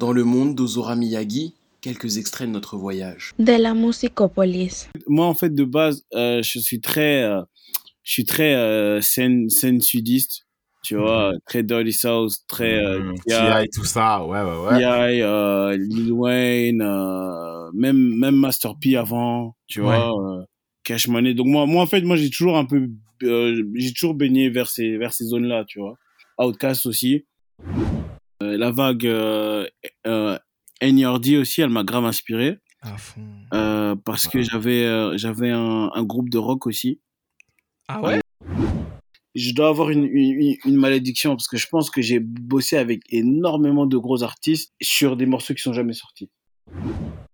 Dans le monde d'Ozora Miyagi, quelques extraits de notre voyage. De la musicopolis. Moi, en fait, de base, euh, je suis très, euh, je suis très euh, scène, scène sudiste, tu vois, très Dirty South, très euh, Mmh, T.I., T.I., tout ça, ouais, ouais, ouais. T.I., euh, Lil Wayne, euh, même même Master P avant, tu Ouais. vois, euh, Cash Money. Donc moi, moi en fait, moi j'ai toujours un peu, euh, j'ai toujours baigné vers ces vers ces zones-là, tu vois. Outcast aussi. Euh, la vague euh, euh, aussi, elle m'a grave inspiré À fond. euh, parce que j'avais euh, j'avais un, un groupe de rock aussi. Ah ouais? Je dois avoir une, une, une malédiction parce que je pense que j'ai bossé avec énormément de gros artistes sur des morceaux qui sont jamais sortis.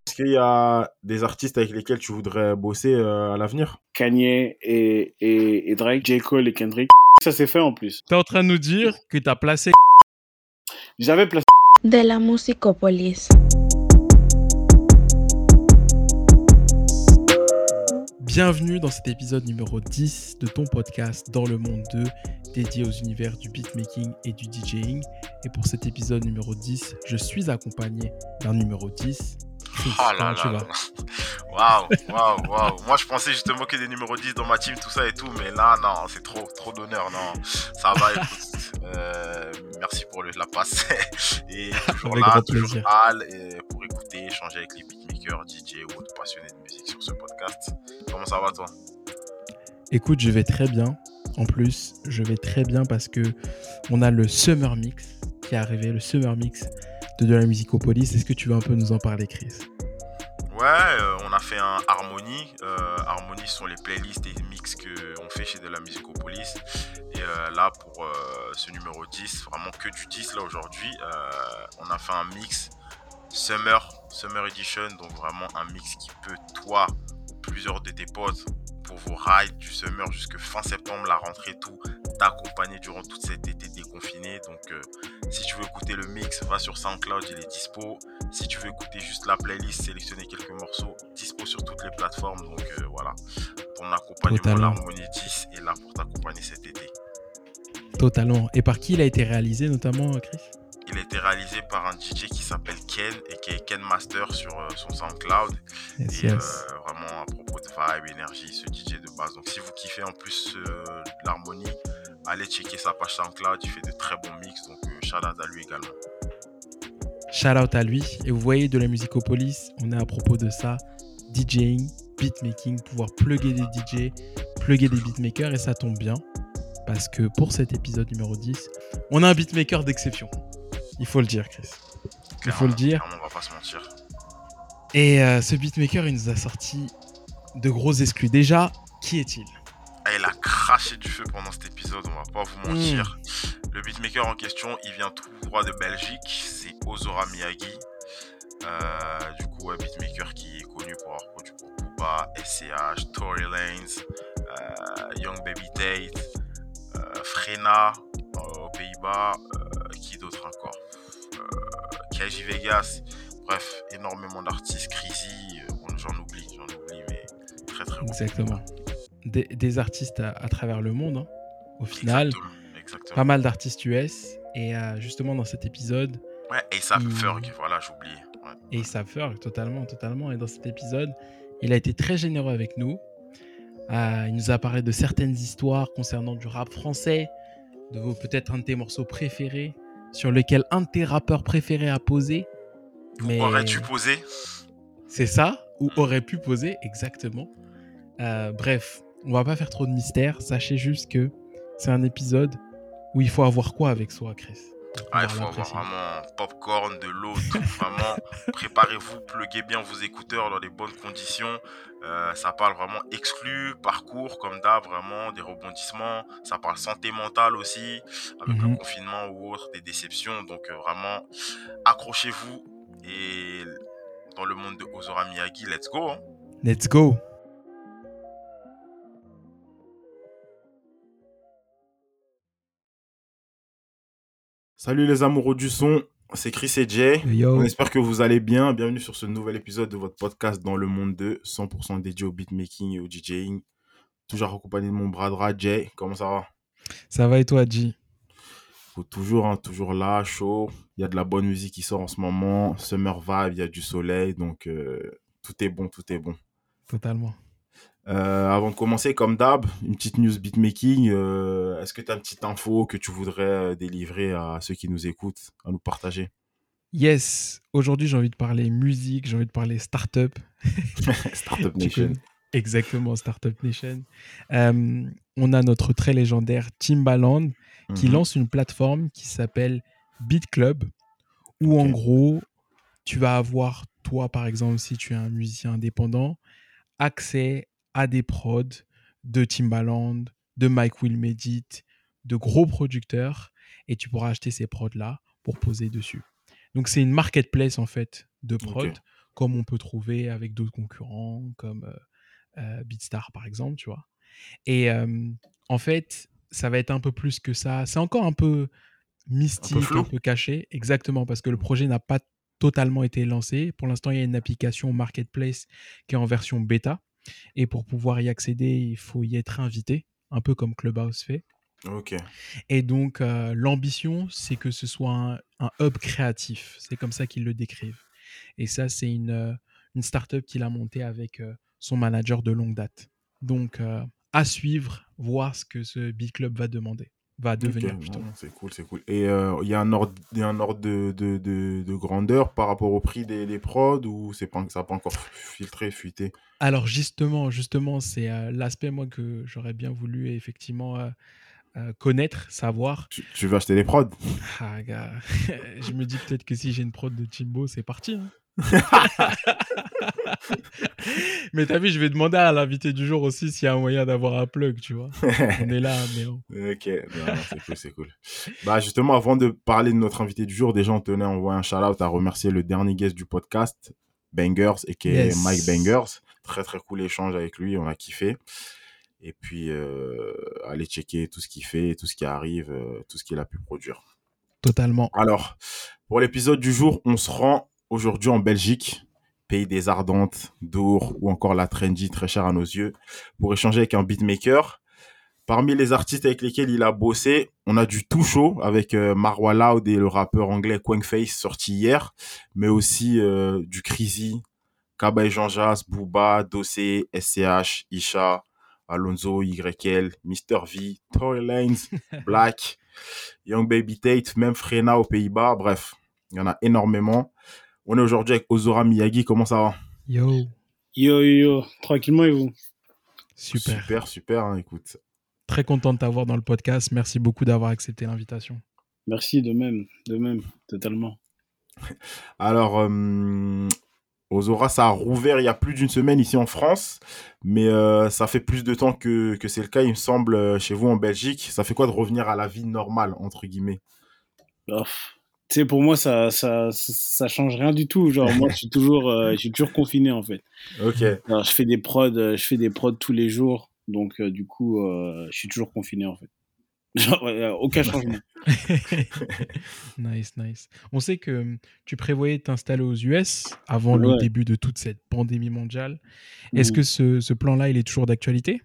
Est-ce qu'il y a des artistes avec lesquels tu voudrais bosser euh, à l'avenir? Kanye et, et, et Drake, J. Cole et Kendrick. Ça s'est fait en plus. T'es en train de nous dire que t'as placé J'avais placé De la musicopolis. Bienvenue dans cet épisode numéro 10 de ton podcast Dans le monde 2, dédié aux univers du beatmaking et du DJing. Et pour cet épisode numéro 10, je suis accompagné d'un numéro 10. Chris, Oh là tu là vas là. Waouh, waouh, waouh. Moi, je pensais justement qu'il y ait des numéros 10 dans ma team, tout ça et tout, mais là, non, c'est trop, trop d'honneur, non. Ça va, écoute. Euh, merci pour le, la passe. Et toujours là, toujours. Al, pour écouter, échanger avec les beatmakers, DJ ou autres passionnés de musique sur ce podcast. Comment ça va, toi? Écoute, je vais très bien. En plus, je vais très bien parce que on a le Summer Mix qui est arrivé, le Summer Mix de De la Musicopolis. Est-ce que tu veux un peu nous en parler, Chris? Ouais, euh, on a fait un Harmony. Euh, Harmony sont les playlists et mix qu'on fait chez De la Musicopolis. Et euh, là, pour ce numéro 10, vraiment que du 10 là aujourd'hui, on a fait un mix Summer, Summer Edition. Donc vraiment un mix qui peut, toi plusieurs de tes potes, pour vos rides du Summer jusque fin septembre, la rentrée et tout, t'accompagner durant toute cet été déconfiné. Donc si tu veux écouter le mix, va sur SoundCloud, il est dispo. Si tu veux écouter juste la playlist, sélectionner quelques morceaux, dispo sur toutes les plateformes. Donc euh, voilà, ton accompagnement, l'harmonie 10 est là pour t'accompagner cet été. Totalement. Et par qui il a été réalisé notamment, Chris? Il a été réalisé par un DJ qui s'appelle Ken et qui est Ken Master sur euh, son SoundCloud. Yes, Et yes. euh, vraiment à propos de vibe, énergie, ce DJ de base. Donc si vous kiffez en plus euh, l'harmonie, allez checker sa page SoundCloud, il fait de très bons mix. Donc euh, shout out à lui également. Shout out à lui. Et vous voyez, de la Musicopolis, on est à propos de ça. DJing, beatmaking, pouvoir plugger des DJ, plugger des beatmakers. Et ça tombe bien. Parce que pour cet épisode numéro 10, on a un beatmaker d'exception. Il faut le dire, Chris. Il faut le dire. on va pas se mentir. Et euh, ce beatmaker, il nous a sorti de gros exclus. Déjà, qui est-il? Ah, il a craché du feu pendant cet épisode, on va pas vous mentir. Le beatmaker en question, il vient tout droit de Belgique, c'est Ozora Miyagi. Euh, du coup, un beatmaker qui est connu pour avoir produit pour Booba, SCH, Tory Lanez, euh, Young Baby Tate, euh, Frena euh, aux Pays-Bas, qui d'autre encore? KJ Vegas, bref, énormément d'artistes, Crazy, j'en oublie, j'en oublie, mais très très bon. Exactement. Des, des artistes à, à travers le monde, hein, au final. Exactement, exactement. Pas mal d'artistes US. Et euh, justement, dans cet épisode, Ouais, ASAP Hmm. Ferg, voilà, j'oubliais. Ouais. et il savent faire totalement, totalement. Et dans cet épisode, il a été très généreux avec nous. Euh, il nous a parlé de certaines histoires concernant du rap français, de vos peut-être un de tes morceaux préférés, sur lequel un de tes rappeurs préférés a posé. Mais Aurais-tu posé? C'est ça, ou aurait pu poser exactement. Euh, bref, on va pas faire trop de mystère. Sachez juste que c'est un épisode où il faut avoir quoi avec soi, Chris? Ah, il faut avoir vraiment popcorn, de l'eau, tout, vraiment. Préparez-vous, pluguez bien vos écouteurs dans les bonnes conditions. Euh, ça parle vraiment exclu, parcours, comme d'hab, vraiment, des rebondissements. Ça parle santé mentale aussi, avec Mhm. le confinement ou autre, des déceptions. Donc, euh, vraiment, accrochez-vous. Et dans le monde de Ozora Miyagi, let's go. hein. Let's go Salut les amoureux du son, c'est Chris et Jay. Yo. On espère que vous allez bien. Bienvenue sur ce nouvel épisode de votre podcast dans le monde de 100% dédié au beatmaking et au DJing. Toujours accompagné de mon bras droit, Jay. Comment ça va? Ça va et toi, G? Écoute, toujours, hein, toujours là, chaud. Il y a de la bonne musique qui sort en ce moment. Summer vibe, il y a du soleil. Donc, euh, tout est bon, tout est bon. Totalement. Euh, avant de commencer, comme d'hab, une petite news beatmaking. Euh, Est-ce que tu as une petite info que tu voudrais euh, délivrer à ceux qui nous écoutent, à nous partager? Yes, aujourd'hui j'ai envie de parler musique, j'ai envie de parler startup. Startup Tu Nation. Exactement, Startup Nation. Euh, on a notre très légendaire Timbaland qui Mhm. lance une plateforme qui s'appelle Beat Club, où en gros, tu vas avoir, toi par exemple, si tu es un musicien indépendant, accès à des prods de Timbaland, de Mike Will Medit, de gros producteurs, et tu pourras acheter ces prods-là pour poser dessus. Donc c'est une marketplace en fait de prod, Ok. comme on peut trouver avec d'autres concurrents, comme euh, euh, Beatstar par exemple, tu vois. Et euh, en fait, ça va être un peu plus que ça. C'est encore un peu mystique, un peu, caché, exactement, parce que le projet n'a pas totalement été lancé. Pour l'instant, il y a une application marketplace qui est en version bêta. Et pour pouvoir y accéder, il faut y être invité, un peu comme Clubhouse fait. Ok. Et donc, euh, l'ambition, c'est que ce soit un, un hub créatif. C'est comme ça qu'ils le décrivent. Et ça, c'est une, euh, une startup qu'il a montée avec euh, son manager de longue date. Donc, euh, à suivre, voir ce que ce Big Club va demander, va devenir Ok, plutôt. non, c'est cool, c'est cool. Et euh, il y a un ordre, y a un ordre de, de, de, de grandeur par rapport au prix des, des prods ou c'est pas, ça n'a pas encore filtré, fuité? Alors, justement, justement, c'est euh, l'aspect, moi, que j'aurais bien voulu effectivement euh, connaître, savoir. tu, tu veux acheter des prods? Ah, gars, je me dis peut-être que si j'ai une prod de Timbo, c'est parti. hein. Mais t'as vu, je vais demander à l'invité du jour aussi s'il y a un moyen d'avoir un plug, tu vois. On est là, mais oh. Ok, c'est cool, c'est cool. Bah justement, avant de parler de notre invité du jour, déjà on tenait à envoyer un shout-out à remercier le dernier guest du podcast, Bangers, et qui est. Mike Bangers. Très très cool échange avec lui, on a kiffé. Et puis, euh, allez checker tout ce qu'il fait, tout ce qui arrive, euh, tout ce qu'il a pu produire. totalement. Alors, pour l'épisode du jour, on se rend aujourd'hui en Belgique, pays des ardentes, d'Our ou encore la trendy très chère à nos yeux, pour échanger avec un beatmaker. Parmi les artistes avec lesquels il a bossé, on a du tout chaud avec euh, Marwa Loud et le rappeur anglais Quankface sorti hier, mais aussi euh, du Crazy, Kaba et Jean Jas, Booba, Dossé, SCH, Isha, Alonso, YL, Mr. V, Tory Lanez, Black, Young Baby Tate, même Frena aux Pays-Bas, bref, il y en a énormément. On est aujourd'hui avec Ozora Miyagi, comment ça va Yo, Yo, yo, yo, tranquillement et vous super. Super, super, hein, écoute. Très content de t'avoir dans le podcast. Merci beaucoup d'avoir accepté l'invitation. Merci, de même, de même, totalement. Alors, euh, Ozora, ça a rouvert il y a plus d'une semaine ici en France, mais euh, ça fait plus de temps que, que c'est le cas, il me semble, euh, chez vous en Belgique. Ça fait quoi de revenir à la vie normale, entre guillemets? Oh. Tu sais, pour moi, ça, ça, ça, ça change rien du tout. Genre, moi, je suis toujours, euh, je suis toujours confiné, en fait. Ok, Alors, je fais des prods, euh, je fais des prods tous les jours. Donc, euh, du coup, euh, je suis toujours confiné, en fait. Genre, euh, aucun changement. nice, nice. On sait que hum, tu prévoyais t'installer aux US avant le début de toute cette pandémie mondiale. Est-ce Mhm. que ce, ce plan-là, il est toujours d'actualité?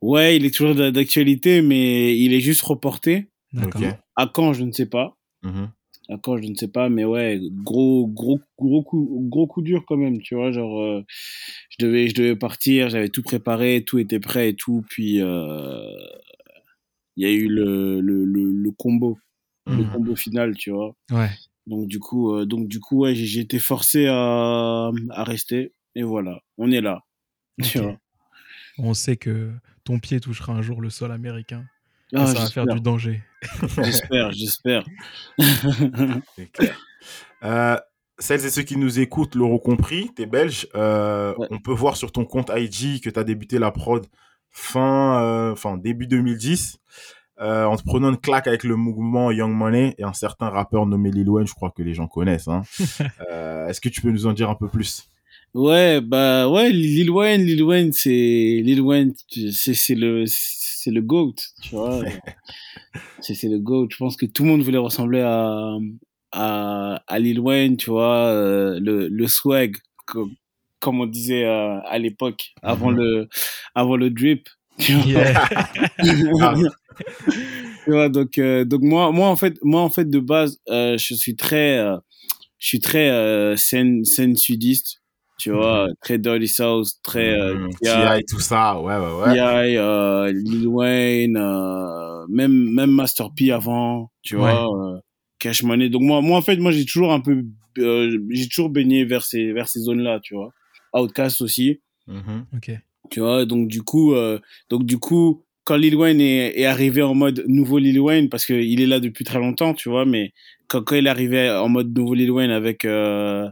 Ouais, il est toujours d'a- d'actualité, mais il est juste reporté. D'accord. À quand, je ne sais pas. Mhm. À quand, je ne sais pas, mais ouais, gros, gros, gros coup, gros coup dur quand même, tu vois, genre, euh, je devais, je devais partir, j'avais tout préparé, tout était prêt et tout, puis euh, il y a eu le, le, le, le combo, le Mhm. combo final, tu vois. Ouais. Donc du coup, euh, donc du coup, ouais, j'ai été forcé à, à rester, et voilà, on est là, tu vois. On sait que ton pied touchera un jour le sol américain. Et Ah, ça va faire du danger. j'espère, j'espère. Euh, celles et ceux qui nous écoutent l'auront compris, t'es belge. Euh, Ouais. On peut voir sur ton compte IG que tu as débuté la prod fin, euh, début 2010, euh, en te prenant une claque avec le mouvement Young Money et un certain rappeur nommé Lil Wayne, je crois que les gens connaissent. Hein. Euh, Est-ce que tu peux nous en dire un peu plus? Ouais, bah ouais, Lil Wayne, Lil Wayne, c'est Lil Wayne, c'est le c'est le goat, tu vois. c'est le goat. Je pense que tout le monde voulait ressembler à à, à Lil Wayne, tu vois, euh, le le swag, co- comme on disait euh, à l'époque, avant Mhm. le avant le drip. tu vois. Yeah. Ah. tu vois, donc, euh, donc moi, moi, en fait, moi, en fait, de base, euh, je suis très, euh, je suis très euh, scène, scène sudiste, tu vois, très Dirty South, très euh, Mhm. T.I., tout ça, ouais, ouais, ouais. T.I., euh, Lil Wayne, euh, même, même Master P avant, tu Ouais. vois, euh, Cash Money. Donc moi, moi, en fait, moi, j'ai toujours un peu, euh, j'ai toujours baigné vers ces, vers ces zones-là, tu vois. Outcast aussi, Mhm. Ok. tu vois. Donc du coup, euh, donc du coup, quand Lil Wayne est, est arrivé en mode nouveau Lil Wayne, parce que il est là depuis très longtemps, tu vois, mais quand, quand il arrivé en mode nouveau Lil Wayne avec euh,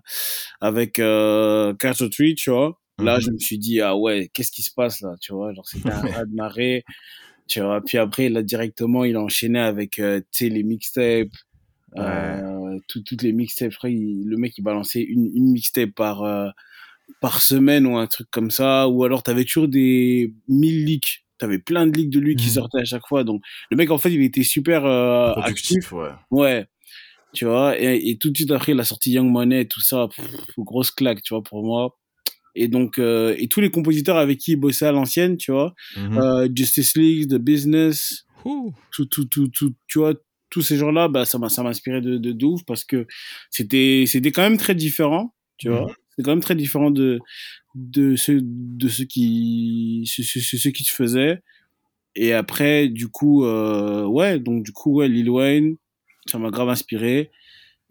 avec euh, Carter Tree, tu vois, là Mhm. je me suis dit ah ouais, qu'est-ce qui se passe là, tu vois, genre c'était un raz de marée, tu vois. Puis après là directement il a enchaîné avec euh, tu sais les mixtapes. Euh, tout- toutes les mixtapes, je crois, il- le mec il balançait une, une mixtape par euh, par semaine ou un truc comme ça, ou alors t'avais toujours des 1000 leaks. T'avais plein de leaks de lui qui Mhm. sortaient à chaque fois. Donc, le mec, en fait, il était super euh, actif. Ouais. Ouais. Tu vois, et, et tout de suite après, il a sorti Young Money et tout ça. Pff, grosse claque, tu vois, pour moi. Et donc, euh, et tous les compositeurs avec qui il bossait à l'ancienne, tu vois, Mhm. euh, Justice League, The Business, Ouh. tout, tout, tout, tout, tu vois, tous ces gens-là, bah, ça m'a, ça m'a inspiré de, de, de ouf parce que c'était, c'était quand même très différent, tu vois. Mhm. C'est quand même très différent de, de ce, de ce qui, ce, ce, ce qui se faisait. Et après, du coup, euh, ouais, donc du coup, ouais, Lil Wayne, ça m'a grave inspiré.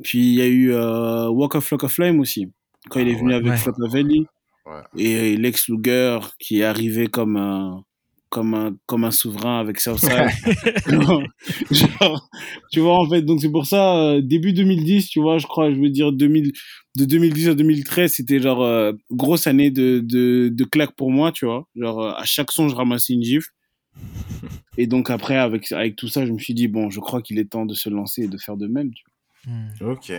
Puis il y a eu euh, Walk of Flock of Flame aussi, quand il est Ah venu ouais. avec Ouais. Flock of Valley. Ouais. Et Lex Luger qui est arrivé comme un, comme un, comme un souverain avec Southside. Genre, tu vois, en fait, donc c'est pour ça, euh, début 2010, tu vois, je crois, je veux dire 2000, de 2010 à 2013, c'était genre euh, grosse année de, de, de claques pour moi, tu vois. Genre, euh, à chaque son, je ramassais une gifle. Et donc après, avec, avec tout ça, je me suis dit, bon, je crois qu'il est temps de se lancer et de faire de même, tu Hmm. Ok.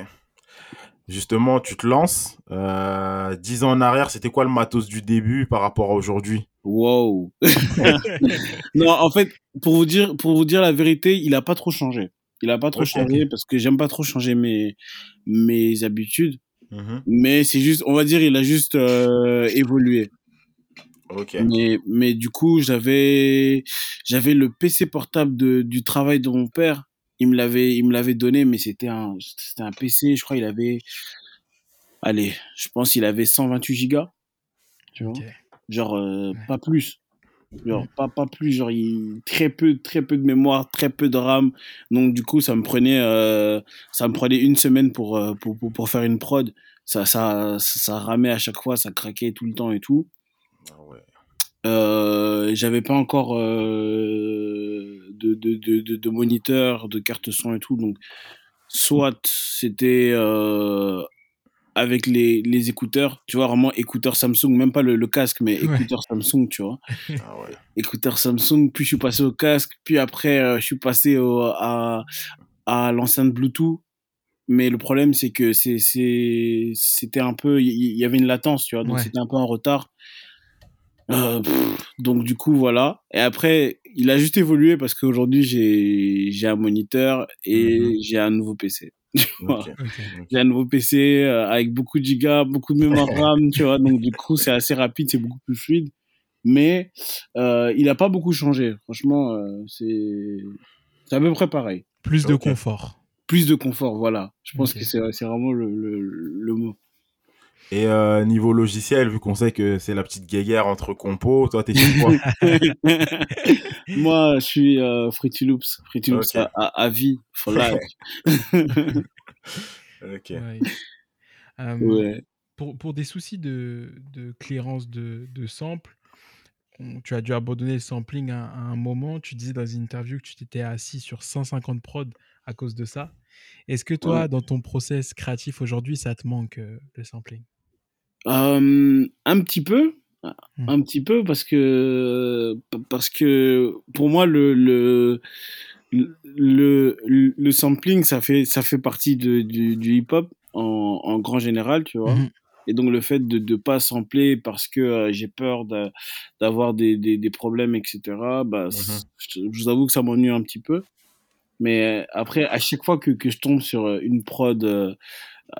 Justement, tu te lances. Euh, dix ans en arrière, c'était quoi le matos du début par rapport à aujourd'hui? Wow. non, en fait, pour vous dire, pour vous dire la vérité, il a pas trop changé. Il a pas trop changé parce que j'aime pas trop changer mes, mes habitudes. Mhm. Mais c'est juste, on va dire, il a juste euh, évolué. Ok. Mais, mais du coup, j'avais, j'avais le PC portable de, du travail de mon père. Il me l'avait, il me l'avait donné, mais c'était un, c'était un PC, je crois, il avait, allez, je pense qu'il avait 128 gigas. Tu vois? Genre euh, Ouais. pas plus genre pas pas plus genre il très peu très peu de mémoire très peu de RAM donc du coup ça me prenait euh, ça me prenait une semaine pour euh, pour, pour, pour faire une prod ça ça ça ramait à chaque fois ça craquait tout le temps et tout ouais. Euh, j'avais pas encore euh, de, de, de, de, de moniteur, de carte son et tout. Donc, soit c'était euh, avec les, les écouteurs, tu vois, vraiment écouteurs Samsung, même pas le, le casque, mais Ouais. écouteurs Samsung, tu vois. Ah ouais. Écouteurs Samsung, puis je suis passé au casque, puis après, euh, je suis passé au, à, à l'enceinte Bluetooth. Mais le problème, c'est que c'est, c'est, c'était un peu, il y, y avait une latence, tu vois, donc Ouais. c'était un peu en retard. Euh, pff, donc du coup voilà. Et après il a juste évolué parce qu'aujourd'hui j'ai j'ai un moniteur et Mhm. j'ai un nouveau PC j'ai un nouveau PC euh, avec beaucoup de gigas beaucoup de mémoire RAM tu vois. Donc du coup c'est assez rapide c'est beaucoup plus fluide. Mais euh, il a pas beaucoup changé. Franchement euh, c'est c'est à peu près pareil. Plus de confort. plus de confort voilà. Je pense que c'est c'est vraiment le, le, le mot Et euh, niveau logiciel, vu qu'on sait que c'est la petite guéguerre entre compos, toi t'es chez quoi Moi, je suis euh, Fruity Loops. Fruity Loops Ok. à, à, à vie, for life. Ok. Ouais. Euh, ouais. pour, pour des soucis de, de clearance de, de samples, on- tu as dû abandonner le sampling à, à un moment. Tu disais dans une interview que tu t'étais assis sur 150 prods à cause de ça. Est-ce que toi, Ouais. dans ton process créatif aujourd'hui, ça te manque euh, le sampling? Euh, un petit peu. Hmm. Un petit peu parce que, parce que pour moi, le, le, le, le, sampling, ça fait, ça fait partie de, du, du hip-hop en, en grand général, tu vois. Mhm. Et donc le fait de ne pas sampler parce que euh, j'ai peur d'a- d'avoir des, des, des problèmes, etc., bah, c- je, je vous avoue que ça m'ennuie un petit peu. Mais euh, après, à chaque fois que, que je tombe sur une prod, euh,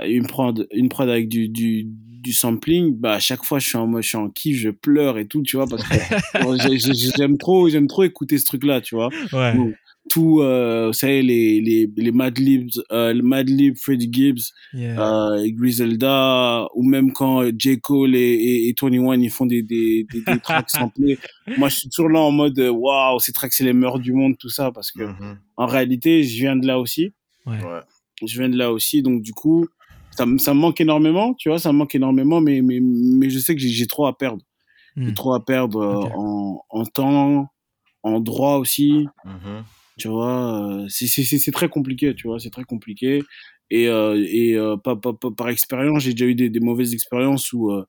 une prod, une prod avec du, du, du sampling, bah, à chaque fois je suis en mode, je suis en kiff, je pleure et tout, tu vois, parce que bon, j'ai- j'ai- j'aime trop, j'aime trop écouter ce truc-là, tu vois. Ouais. Donc, tout, euh, vous savez, les, les, les Mad Libs, euh, le Mad Lib, Freddie Gibbs, Yeah. euh, Griselda, ou même quand J. Cole et, et, et 21, ils font des, des, des, des tracks samplés. Moi, je suis toujours là en mode, euh, waouh, ces tracks, c'est les meilleurs du monde, tout ça, parce que, Mhm. en réalité, je viens de là aussi. Ouais. Ouais. Je viens de là aussi, donc du coup, ça, me- ça me manque énormément, tu vois, ça me manque énormément, mais, mais, mais je sais que j'ai- trop à perdre. J'ai Hmm. trop à perdre euh, en, en temps, en droit aussi, Mhm. tu vois. euh, c'est- très compliqué, tu vois, c'est très compliqué. Et, euh, et euh, par, par, par- par expérience, j'ai déjà eu des, des mauvaises expériences où euh,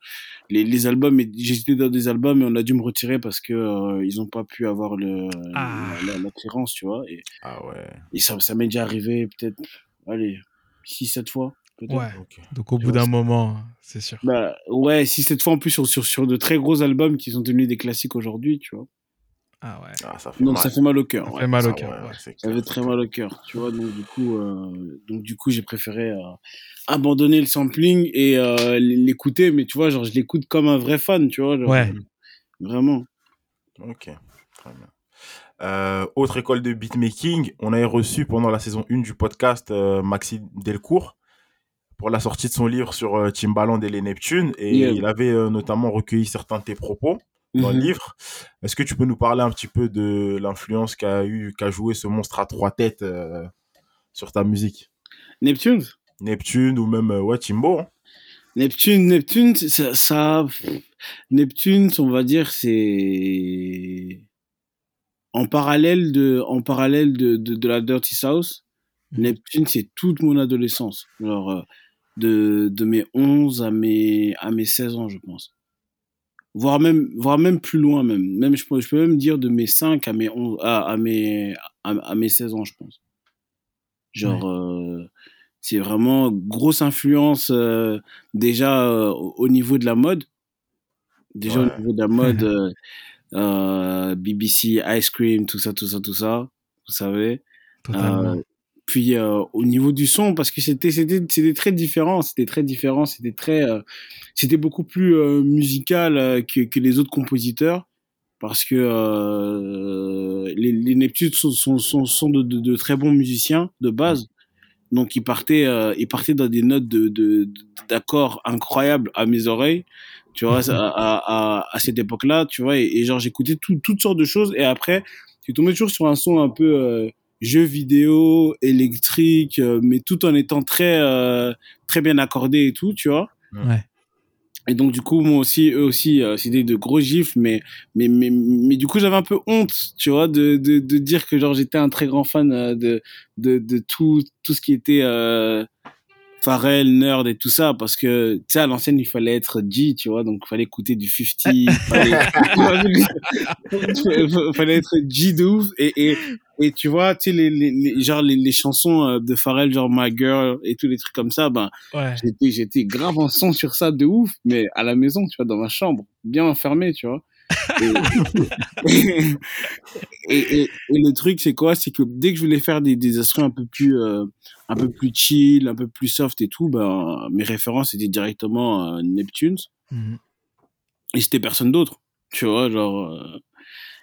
les, les albums, été dans des albums et on a dû me retirer parce que ils n'ont pas pu avoir le, Ah. la, la, la clearance, tu vois. Et, Ah ouais. et ça, ça m'est déjà arrivé peut-être, allez, 6-7 fois. Peut-être. Ouais. Ok. Donc au bout d'un moment, c'est sûr. Bah, ouais, 6-7 fois en plus sur, sur, sur de très gros albums qui sont devenus des classiques aujourd'hui, tu vois. Ah ouais. Ah, ça fait Donc mal. ça fait mal au cœur. Ça ouais. fait mal au Ça, cœur. ouais, Ça clair, fait très clair. mal au cœur, tu vois. Donc du coup, euh, donc du coup, j'ai préféré euh, abandonner le sampling et euh, l'écouter, mais tu vois, genre je l'écoute comme un vrai fan, tu vois. genre, Ouais. Vraiment. Ok, très bien. Euh, autre école de beatmaking, on avait reçu pendant la saison 1 du podcast euh, Maxime Delcourt pour la sortie de son livre sur euh, Timbaland et les Neptunes. Et Yeah. il avait euh, notamment recueilli certains de tes propos dans le Mhm. livre. Est-ce que tu peux nous parler un petit peu de l'influence qu'a eu, qu'a joué ce monstre à trois têtes euh, sur ta musique? Neptune. Neptune ou même euh, ouais, Timbo hein Neptune, Neptune, ça, ça, Neptune, on va dire, c'est en parallèle de, en parallèle de, de, de la Dirty South. Mhm. Neptune, c'est toute mon adolescence. Alors, euh, de, de mes 11 à mes, à mes 16 ans, je pense. Voire même, voire même plus loin, même. même je, peux, je peux même dire de mes 5 à mes, 11, à, à mes, à, à mes 16 ans, je pense. Genre, euh, c'est vraiment grosse influence euh, déjà euh, au au niveau de la mode. Déjà Ouais. au niveau de la mode, euh, BBC, Ice Cream, tout ça, tout ça, tout ça, vous savez. Totalement. Euh, puis euh, au niveau du son, parce que c'était c'était c'était très différent, c'était très différent, c'était très euh, c'était beaucoup plus euh, musical que que les autres compositeurs, parce que euh, les, les Neptunes sont sont sont, sont de, de, de très bons musiciens de base, donc ils partaient euh, ils partaient dans des notes de de d'accords incroyables à mes oreilles, tu vois, à à, à, à cette époque-là, tu vois, et, et genre j'écoutais tout, toutes sortes de choses, et après tu tombais toujours sur un son un peu euh, jeu vidéo, électrique, euh, mais tout en étant très, euh, très bien accordé et tout, tu vois. Ouais. Et donc, du coup, moi aussi, eux aussi, euh, c'était de gros gifs, mais, mais, mais, mais du coup, j'avais un peu honte, tu vois, de, de, de dire que, genre, j'étais un très grand fan euh, de, de, de tout, tout ce qui était, euh, Pharrell, Nerd et tout ça, parce que, tu sais, à l'ancienne, il fallait être G, tu vois, donc il fallait écouter du 50, il fallait, être G de ouf, et, et, et tu vois, tu sais, les, les, les, genre, les, les chansons euh, de Pharrell, genre My Girl et tous les trucs comme ça, ben, Ouais. j'étais, j'étais grave en son sur ça de ouf, mais à la maison, tu vois, dans ma chambre, bien enfermé, tu vois. Et, et, et, et le truc, c'est quoi? C'est que dès que je voulais faire des, des instruments un peu plus, euh, un peu plus chill, un peu plus soft et tout, ben, mes références étaient directement euh, Neptunes. Mhm. Et c'était personne d'autre. Tu vois, genre, euh,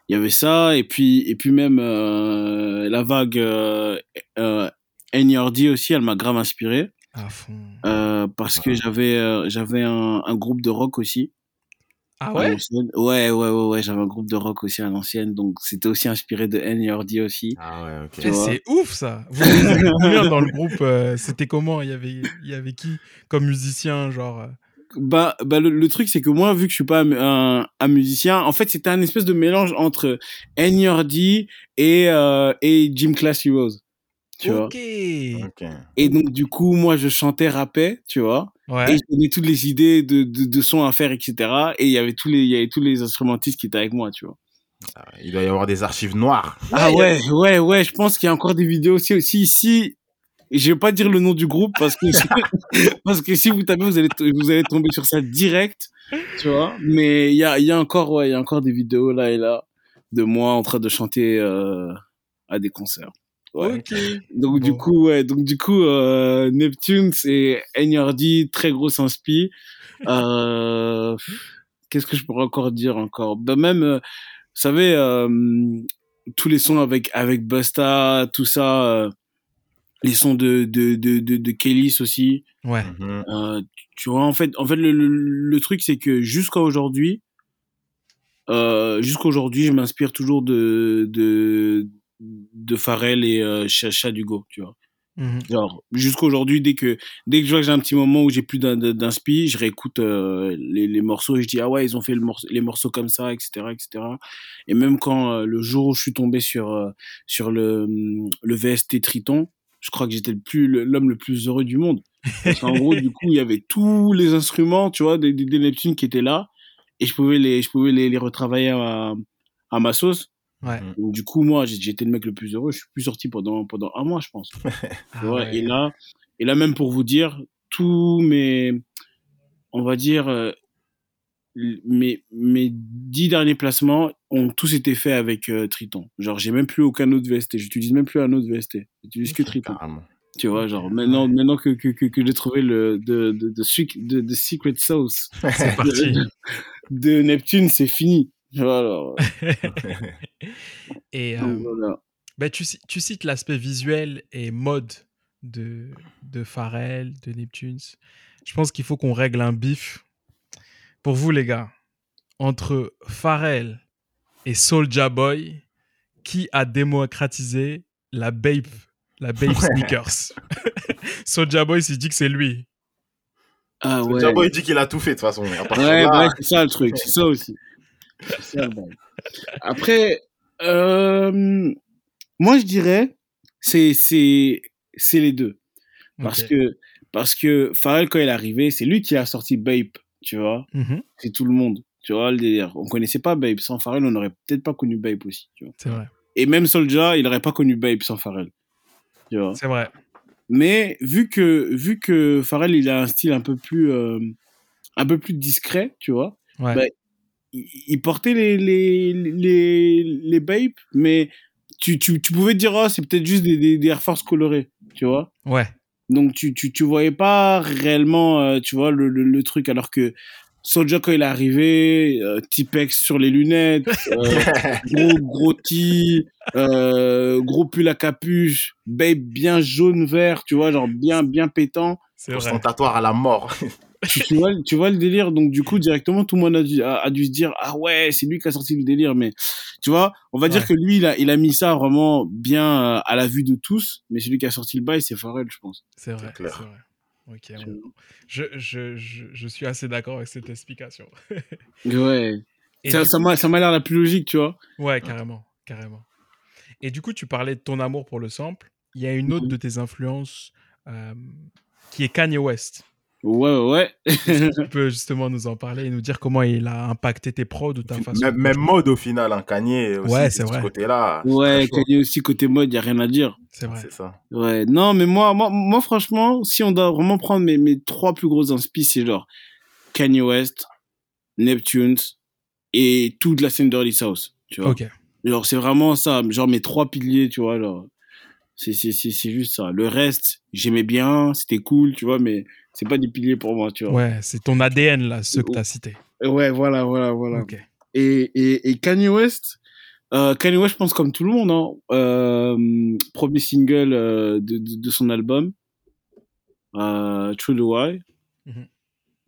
il y avait ça, et puis, et puis même euh, la vague euh, euh, NERD aussi, elle m'a grave inspiré. À fond. Euh, parce que j'avais euh, j'avais un, un groupe de rock aussi Ah ouais? Ouais ouais ouais ouais j'avais un groupe de rock aussi à l'ancienne donc c'était aussi inspiré de NERD aussi Ah ouais, ok. Eh. C'est ouf ça. Vous dans le groupe euh, C'était comment? Il y avait, il y avait qui comme musicien genre euh, bah bah le, le truc c'est que moi vu que je suis pas un, un, un musicien en fait c'était un espèce de mélange entre NERD et euh, et Gym Class Heroes tu vois Ok. Ok. et donc du coup moi je chantais rappais tu vois et Ouais. je donnais toutes les idées de, de, de sons à faire etc et il y avait tous les il y avait tous les instrumentistes qui étaient avec moi tu vois Ah, Il doit y avoir des archives noires. Ah ouais, ouais, ouais, je pense qu'il y a encore des vidéos aussi. aussi ici, je vais pas dire le nom du groupe parce que, parce que si vous tapez, vous allez, vous allez tomber sur ça direct, tu vois. Mais il y a, il y a encore, ouais, il y a encore des vidéos là et là de moi en train de chanter euh, à des concerts. Ouais. Donc du coup, ouais, donc du coup, euh, Neptune, c'est NRD, très grosse inspi. Euh, Qu'est-ce que je pourrais encore dire encore? Ben même, euh, vous savez, euh, tous les sons avec avec Busta, tout ça, les sons de de de de, de Kélis aussi. Ouais. Mhm. Euh, tu vois, en fait, en fait, le, le, le truc, c'est que jusqu'à aujourd'hui, euh, jusqu'à aujourd'hui, je m'inspire toujours de, de, de Pharrell et euh, Chacha Dugo, tu vois. Mhm. Genre, jusqu'à aujourd'hui, dès que, dès que je vois que j'ai un petit moment où j'ai plus d'in- d'in- d'inspi, je réécoute euh, les, les morceaux et je dis, ah ouais, ils ont fait le morceau, les morceaux comme ça, etc., etc. Et même quand euh, le jour où je suis tombé sur, euh, sur le, le VST Triton, je crois que j'étais le plus, l'homme le plus heureux du monde. Parce qu'en gros, du coup, il y avait tous les instruments, tu vois, des, des, des Neptunes qui étaient là, et je pouvais les, je pouvais les, les retravailler à, à ma sauce. Ouais. Donc, du coup, moi, j'étais le mec le plus heureux. Je suis plus sorti pendant, pendant un mois, je pense. Ah ouais. Et là, et là même pour vous dire, tous mes, on va dire, euh, mes, mes dix derniers placements ont tous été faits avec euh, Triton. Genre, j'ai même plus aucun autre VST. J'utilise même plus un autre VST. J'utilise que Triton. Carrément. Tu vois, genre, maintenant, maintenant que, que, que, que j'ai trouvé le, de, de, de, de, de Secret Sauce C'est parti. de, de Neptune, c'est fini. Alors, Et euh, voilà. bah, tu, ci- tu cites l'aspect visuel et mode de, de Pharrell, de Neptunes. Je pense qu'il faut qu'on règle un bif. Pour vous, les gars, entre Pharrell et Soulja Boy, qui a démocratisé la Bape, la Bape Sneakers? Soulja Boy s'il dit que c'est lui. Ah ouais. Jabo, il dit qu'il a tout fait de toute façon. À partir de Ouais, là, ouais, c'est ça le truc, c'est ça aussi. C'est ça, le bail. Après, euh, moi je dirais, c'est c'est c'est les deux, parce que parce que Pharrell quand il est arrivé, c'est lui qui a sorti Bape, tu vois. Mhm, C'est tout le monde, tu vois le délire. On connaissait pas Bape sans Pharrell, on n'aurait peut-être pas connu Bape aussi, tu vois. c'est vrai. Et même Soulja, il n'aurait pas connu Bape sans Pharrell, tu vois. C'est vrai. Mais vu que vu que Pharrell il a un style un peu plus euh, un peu plus discret, tu vois. Ouais. Bah, il, il portait les les les les Bape, mais tu, tu, tu pouvais dire oh, c'est peut-être juste des, des, des Air Force colorés, tu vois. Ouais. Donc tu tu tu voyais pas réellement euh, tu vois le, le, le truc alors que Soulja quand il est arrivé, euh, Tipex sur les lunettes, euh, gros gros tee, euh, gros pull à capuche, babe bien jaune vert, tu vois, genre bien bien pétant. C'est ostentatoire à la mort. Tu, tu vois, tu vois le délire, donc du coup directement tout le monde a dû a, a dû se dire ah ouais c'est lui qui a sorti le délire, mais tu vois, on va dire que lui il a il a mis ça vraiment bien euh, à la vue de tous, mais celui qui a sorti le bail c'est Pharrell je pense. C'est vrai. c'est vrai. Ok. on- Je, je, je, je suis assez d'accord avec cette explication. Ouais. Et Ça du ça m'a ça m'a l'air la plus logique, tu vois. Ouais, carrément, carrément. Et du coup, tu parlais de ton amour pour le sample. Il y a une autre de tes influences euh, qui est Kanye West. Ouais ouais. Tu peux justement nous en parler et nous dire comment il a impacté tes prods ou ta façon. Même, de- même mode au final, un Kanye aussi. Ouais, de c'est ce vrai. côté-là. Ouais. Kanye aussi côté mode, y a rien à dire. C'est vrai. C'est ça. Ouais, non, mais moi, moi, moi, franchement, si on doit vraiment prendre mes, mes trois plus grosses inspi, c'est genre Kanye West, Neptunes et toute la scène d'Early South, tu vois. Ok. Genre, c'est vraiment ça, genre mes trois piliers, tu vois, genre. C'est, c'est, c'est, c'est juste ça. Le reste, j'aimais bien, c'était cool, tu vois, mais c'est pas des piliers pour moi, tu vois. Ouais, c'est ton ADN là, ceux que tu as cités. Ouais, voilà, voilà, voilà. Et, et, et Kanye West, euh, Kanye West, je pense comme tout le monde, hein, euh, premier single euh, de, de, de son album, euh, True the Why. Mhm.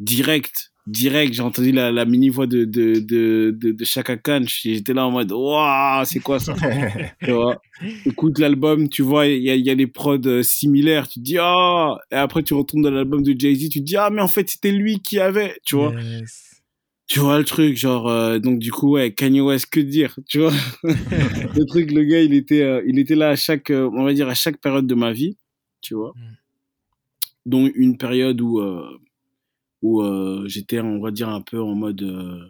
Direct, direct, j'ai entendu la, la mini voix de, de, de, de, de Chaka Khan. J'étais là en mode, waouh, c'est quoi ça? tu vois? Écoute l'album, tu vois, il y a, y a des prods euh, similaires. Tu te dis, ah, et après tu retournes dans l'album de Jay-Z, tu te dis, ah, mais en fait, c'était lui qui avait, tu vois? Yes. Tu vois le truc, genre, euh, donc du coup, ouais, Kanye West, que dire, tu vois? Le truc, le gars, il était, euh, il était là à chaque, euh, on va dire, à chaque période de ma vie, tu vois? Mm. Dont une période où, où euh, j'étais, on va dire, un peu en mode euh,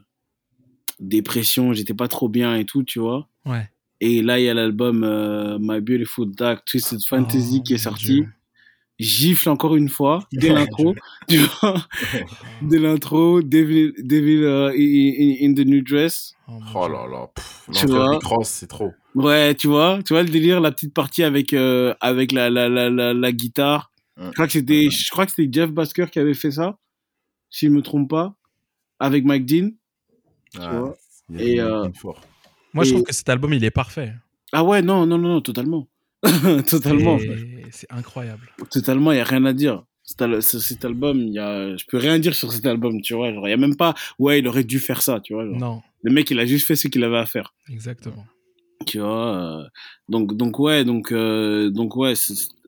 dépression, j'étais pas trop bien et tout, tu vois. Ouais. Et là, il y a l'album euh, My Beautiful Dark Twisted Fantasy Oh, qui est sorti. Dieu. Gifle encore une fois, dès l'intro, tu vois. Dès l'intro, Devil, Devil in, the New Dress. Oh, Oh là là. pff, Tu vois c'est trop. Ouais, tu vois, tu vois le délire, la petite partie avec euh, avec la la la la, la guitare. Ouais. Je crois que c'était je crois que c'était Jeff Basker qui avait fait ça, si je me trompe pas, avec Mike Dean. Ouais, vois. Et, euh. Moi, je trouve que cet album, il est parfait. Ah ouais, non, non, non, non, totalement. totalement. C'est incroyable. Totalement, il n'y a rien à dire. Cet, al- ce- cet album, y a... je peux rien dire sur cet album, tu vois. Il n'y a même pas, ouais, il aurait dû faire ça, tu vois. genre. Non, Le mec, il a juste fait ce qu'il avait à faire, exactement. tu vois. euh, Donc, donc ouais, donc, euh, donc ouais,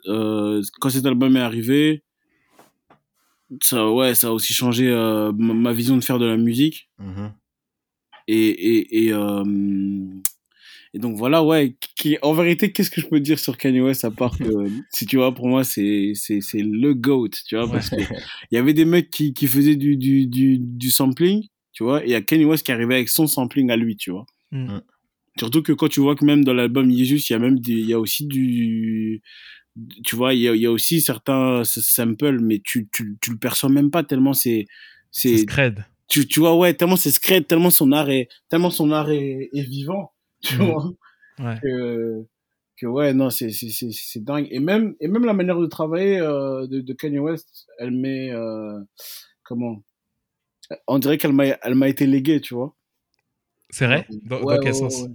euh, quand cet album est arrivé, ça, ouais, ça a aussi changé euh, ma vision de faire de la musique. Mhm. Et, et, et, euh, et donc voilà, ouais. Qui, en vérité, qu'est-ce que je peux dire sur Kanye West à part que, si tu vois, pour moi, c'est, c'est, c'est le GOAT, tu vois, parce que il y avait des mecs qui, qui faisaient du, du, du, du sampling, tu vois, et il y a Kanye West qui arrivait avec son sampling à lui, tu vois. Mm. Surtout que quand tu vois que même dans l'album Jesus, il y a même des, il y a aussi du, tu vois, il y a, il y a aussi certains samples, mais tu, tu, tu le perçois même pas tellement c'est, C'est scred. tu, tu vois, ouais, tellement c'est secret, tellement son art est, tellement son art est, est vivant, tu Mhm. vois, Ouais. que, que ouais, non, c'est, c'est, c'est, c'est dingue. Et même, et même la manière de travailler euh, de, de Kanye West, elle met, euh, comment, on dirait qu'elle m'a, elle m'a été léguée, tu vois. C'est vrai? Dans, Ouais, dans quel sens?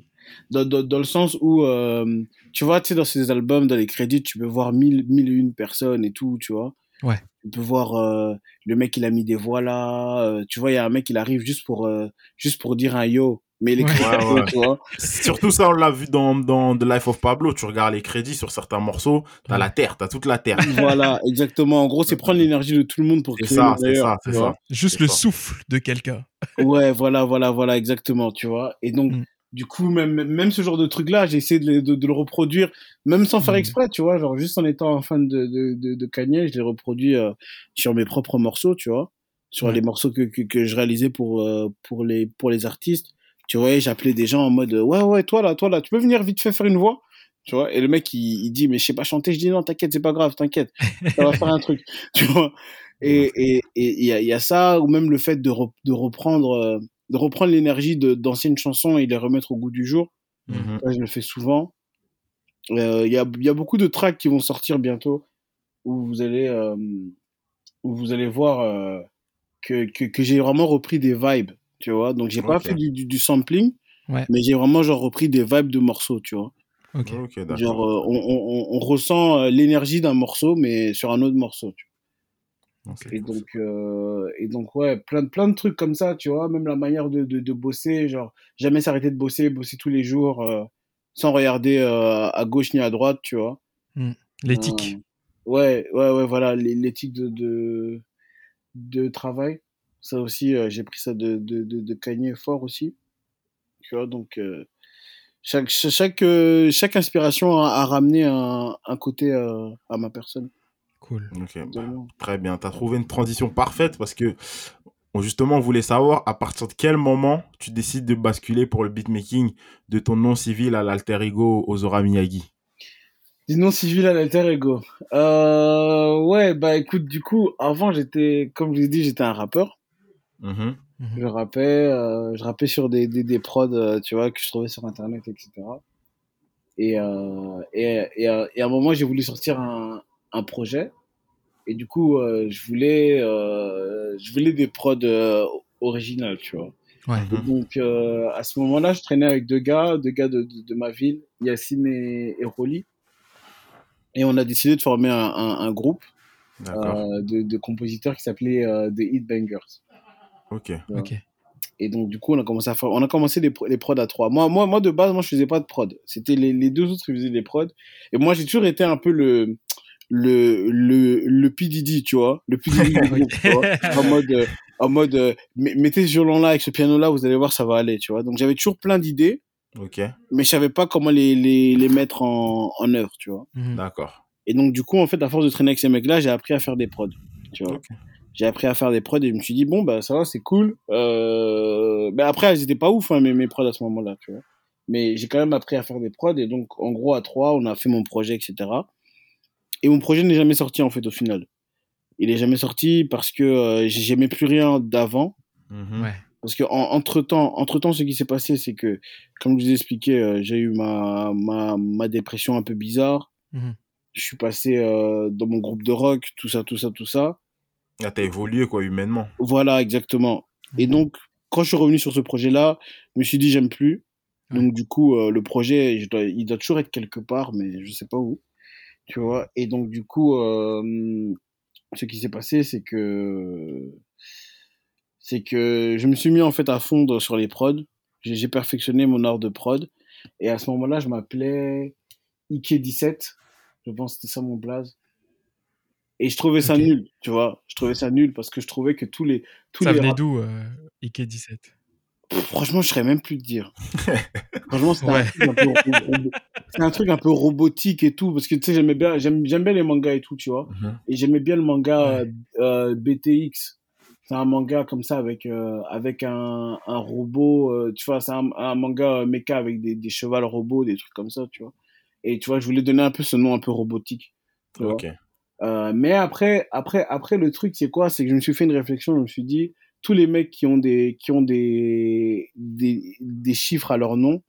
Dans, dans, dans le sens où, euh, tu vois, tu sais, dans ces albums, dans les crédits, tu peux voir mille, mille et une personnes et tout, tu vois. Ouais. Tu peux voir euh, le mec, il a mis des voix là. euh, tu vois, il y a un mec, il arrive juste pour, euh, juste pour dire un yo. Mais il écrit Ouais, pas, ouais. tu vois. Surtout ça, on l'a vu dans, dans The Life of Pablo. Tu regardes les crédits sur certains morceaux, t'as Ouais. la terre, t'as toute la terre. voilà, exactement. En gros, c'est prendre l'énergie de tout le monde pour créer ça, c'est ça, c'est ça. Juste le ça. souffle de quelqu'un. Ouais, voilà, voilà, voilà, exactement, tu vois. Et donc, Mm. Du coup, même, même ce genre de truc-là, j'ai essayé de, le- de, de le reproduire, même sans faire Mm. exprès, tu vois, genre juste en étant un fan de, de, de, de Kanye, je l'ai reproduit euh, sur mes propres morceaux, tu vois, sur Ouais. les morceaux que, que, que je réalisais pour, euh, pour, les, pour les artistes. Tu vois, j'appelais des gens en mode, ouais, ouais, toi là, toi là, tu peux venir vite fait faire une voix tu vois, et le mec, il, il dit, mais je sais pas chanter, je dis, non, t'inquiète, c'est pas grave, t'inquiète, ça va faire un truc, tu vois. Et et et il y a, il y a ça, ou même le fait de, re- de reprendre, euh, de reprendre l'énergie de- d'anciennes chansons et les remettre au goût du jour. Mhm. Ça, je le fais souvent. Euh, Il y, a, il y a beaucoup de tracks qui vont sortir bientôt où vous allez, euh, où vous allez voir euh, que, que, que j'ai vraiment repris des vibes, tu vois. Donc, j'ai pas Ok. fait du, du, du sampling, Ouais. mais j'ai vraiment genre repris des vibes de morceaux, tu vois. Genre, euh, on, on, ressent euh, l'énergie d'un morceau, mais sur un autre morceau, tu vois. Et donc, euh, et donc ouais, plein de, plein de trucs comme ça, tu vois, même la manière de, de, de bosser, genre, jamais s'arrêter de bosser, bosser tous les jours, euh, sans regarder euh, à gauche ni à droite, tu vois. L'éthique. Euh, ouais, ouais, ouais, voilà, l'é- l'éthique de, de, de travail. Ça aussi, euh, j'ai pris ça de, de, de, de Kanye fort aussi. Tu vois, donc, euh, chaque, cha- chaque, chaque inspiration a, a ramené un, un côté euh, à ma personne. Cool. Bah, très bien. Tu as trouvé une transition parfaite parce que justement, on voulait savoir à partir de quel moment tu décides de basculer pour le beatmaking de ton nom civil à l'alter ego Ozora Miyagi? Du nom civil à l'alter ego. Euh, ouais, bah écoute, du coup, avant j'étais, comme je l'ai dit, j'étais un rappeur. Mhm. Je rappais, euh, je rappais sur des, des, des prods, euh, tu vois, que je trouvais sur internet, etc. Et, euh, et, et, et à un moment, j'ai voulu sortir un, un projet. Et du coup, euh, je voulais, euh, je voulais des prods euh, originales, tu vois. Ouais. Et donc, euh, à ce moment-là, je traînais avec deux gars, deux gars de, de, de ma ville, Yacine et, et Rolly. Et on a décidé de former un, un, un groupe euh, de, de compositeurs qui s'appelait euh, The Hit Bangers. Ok. Ok. Et donc, du coup, on a commencé à faire, on a commencé les, pro- les prods à trois. Moi, moi, moi, de base, moi, je faisais pas de prod. C'était les, les deux autres qui faisaient des prods. Et moi, j'ai toujours été un peu le, le, le, le P. Diddy, tu vois. Le P. Diddy du groupe, tu vois. En mode, euh, en mode, euh, met- mettez ce violon-là avec ce piano-là, vous allez voir, ça va aller, tu vois. Donc, j'avais toujours plein d'idées, Ok. mais je savais pas comment les, les, les mettre en, en œuvre, tu vois. Mhm. D'accord. Et donc, du coup, en fait, à force de traîner avec ces mecs-là, j'ai appris à faire des prods, tu vois. J'ai appris à faire des prods et je me suis dit, bon, bah, ça va, c'est cool. Euh... Mais après, elles étaient pas ouf, hein, mes, mes prods à ce moment-là, tu vois. Mais j'ai quand même appris à faire des prods et donc, en gros, à trois, on a fait mon projet, etc. Et mon projet n'est jamais sorti, en fait, au final. Il est jamais sorti parce que euh, j'aimais plus rien d'avant. Mhm. Ouais. Parce que en, entre temps, entre temps, ce qui s'est passé, c'est que, comme je vous ai expliqué, euh, j'ai eu ma, ma, ma dépression un peu bizarre. Mhm. Je suis passé euh, dans mon groupe de rock, tout ça, tout ça, tout ça. Là, t'as évolué, quoi, humainement. Voilà, exactement. Et donc, quand je suis revenu sur ce projet-là, je me suis dit, j'aime plus. Donc, du coup, euh, le projet, je dois- il doit toujours être quelque part, mais je sais pas où. Tu vois. Et donc, du coup, euh, ce qui s'est passé, c'est que. C'est que je me suis mis en fait à fondre sur les prods. J'ai perfectionné mon art de prod. Et à ce moment-là, je m'appelais Ike17. Je pense que c'était ça mon blaze. Et je trouvais ça nul, tu vois. Je trouvais ça nul parce que je trouvais que tous les. Tous Ça les venait d'où, euh, Ike17 Pff, Franchement, je serais même plus de dire. Franchement, c'était Ouais. un, un peu c'était un truc un peu robotique et tout. Parce que tu sais, j'aimais bien, j'aime, j'aime bien les mangas et tout, tu vois. Mhm. Et j'aimais bien le manga Ouais. euh, euh, BTX. C'est un manga comme ça avec, euh, avec un, un robot. euh, tu vois, c'est un, un manga mecha avec des, des chevals robots, des trucs comme ça, tu vois. Et tu vois, je voulais donner un peu ce nom un peu robotique. tu vois. Mais après, après, après, le truc, c'est quoi? C'est que je me suis fait une réflexion, je me suis dit, tous les mecs qui ont des, qui ont des, des, des chiffres à leur nom,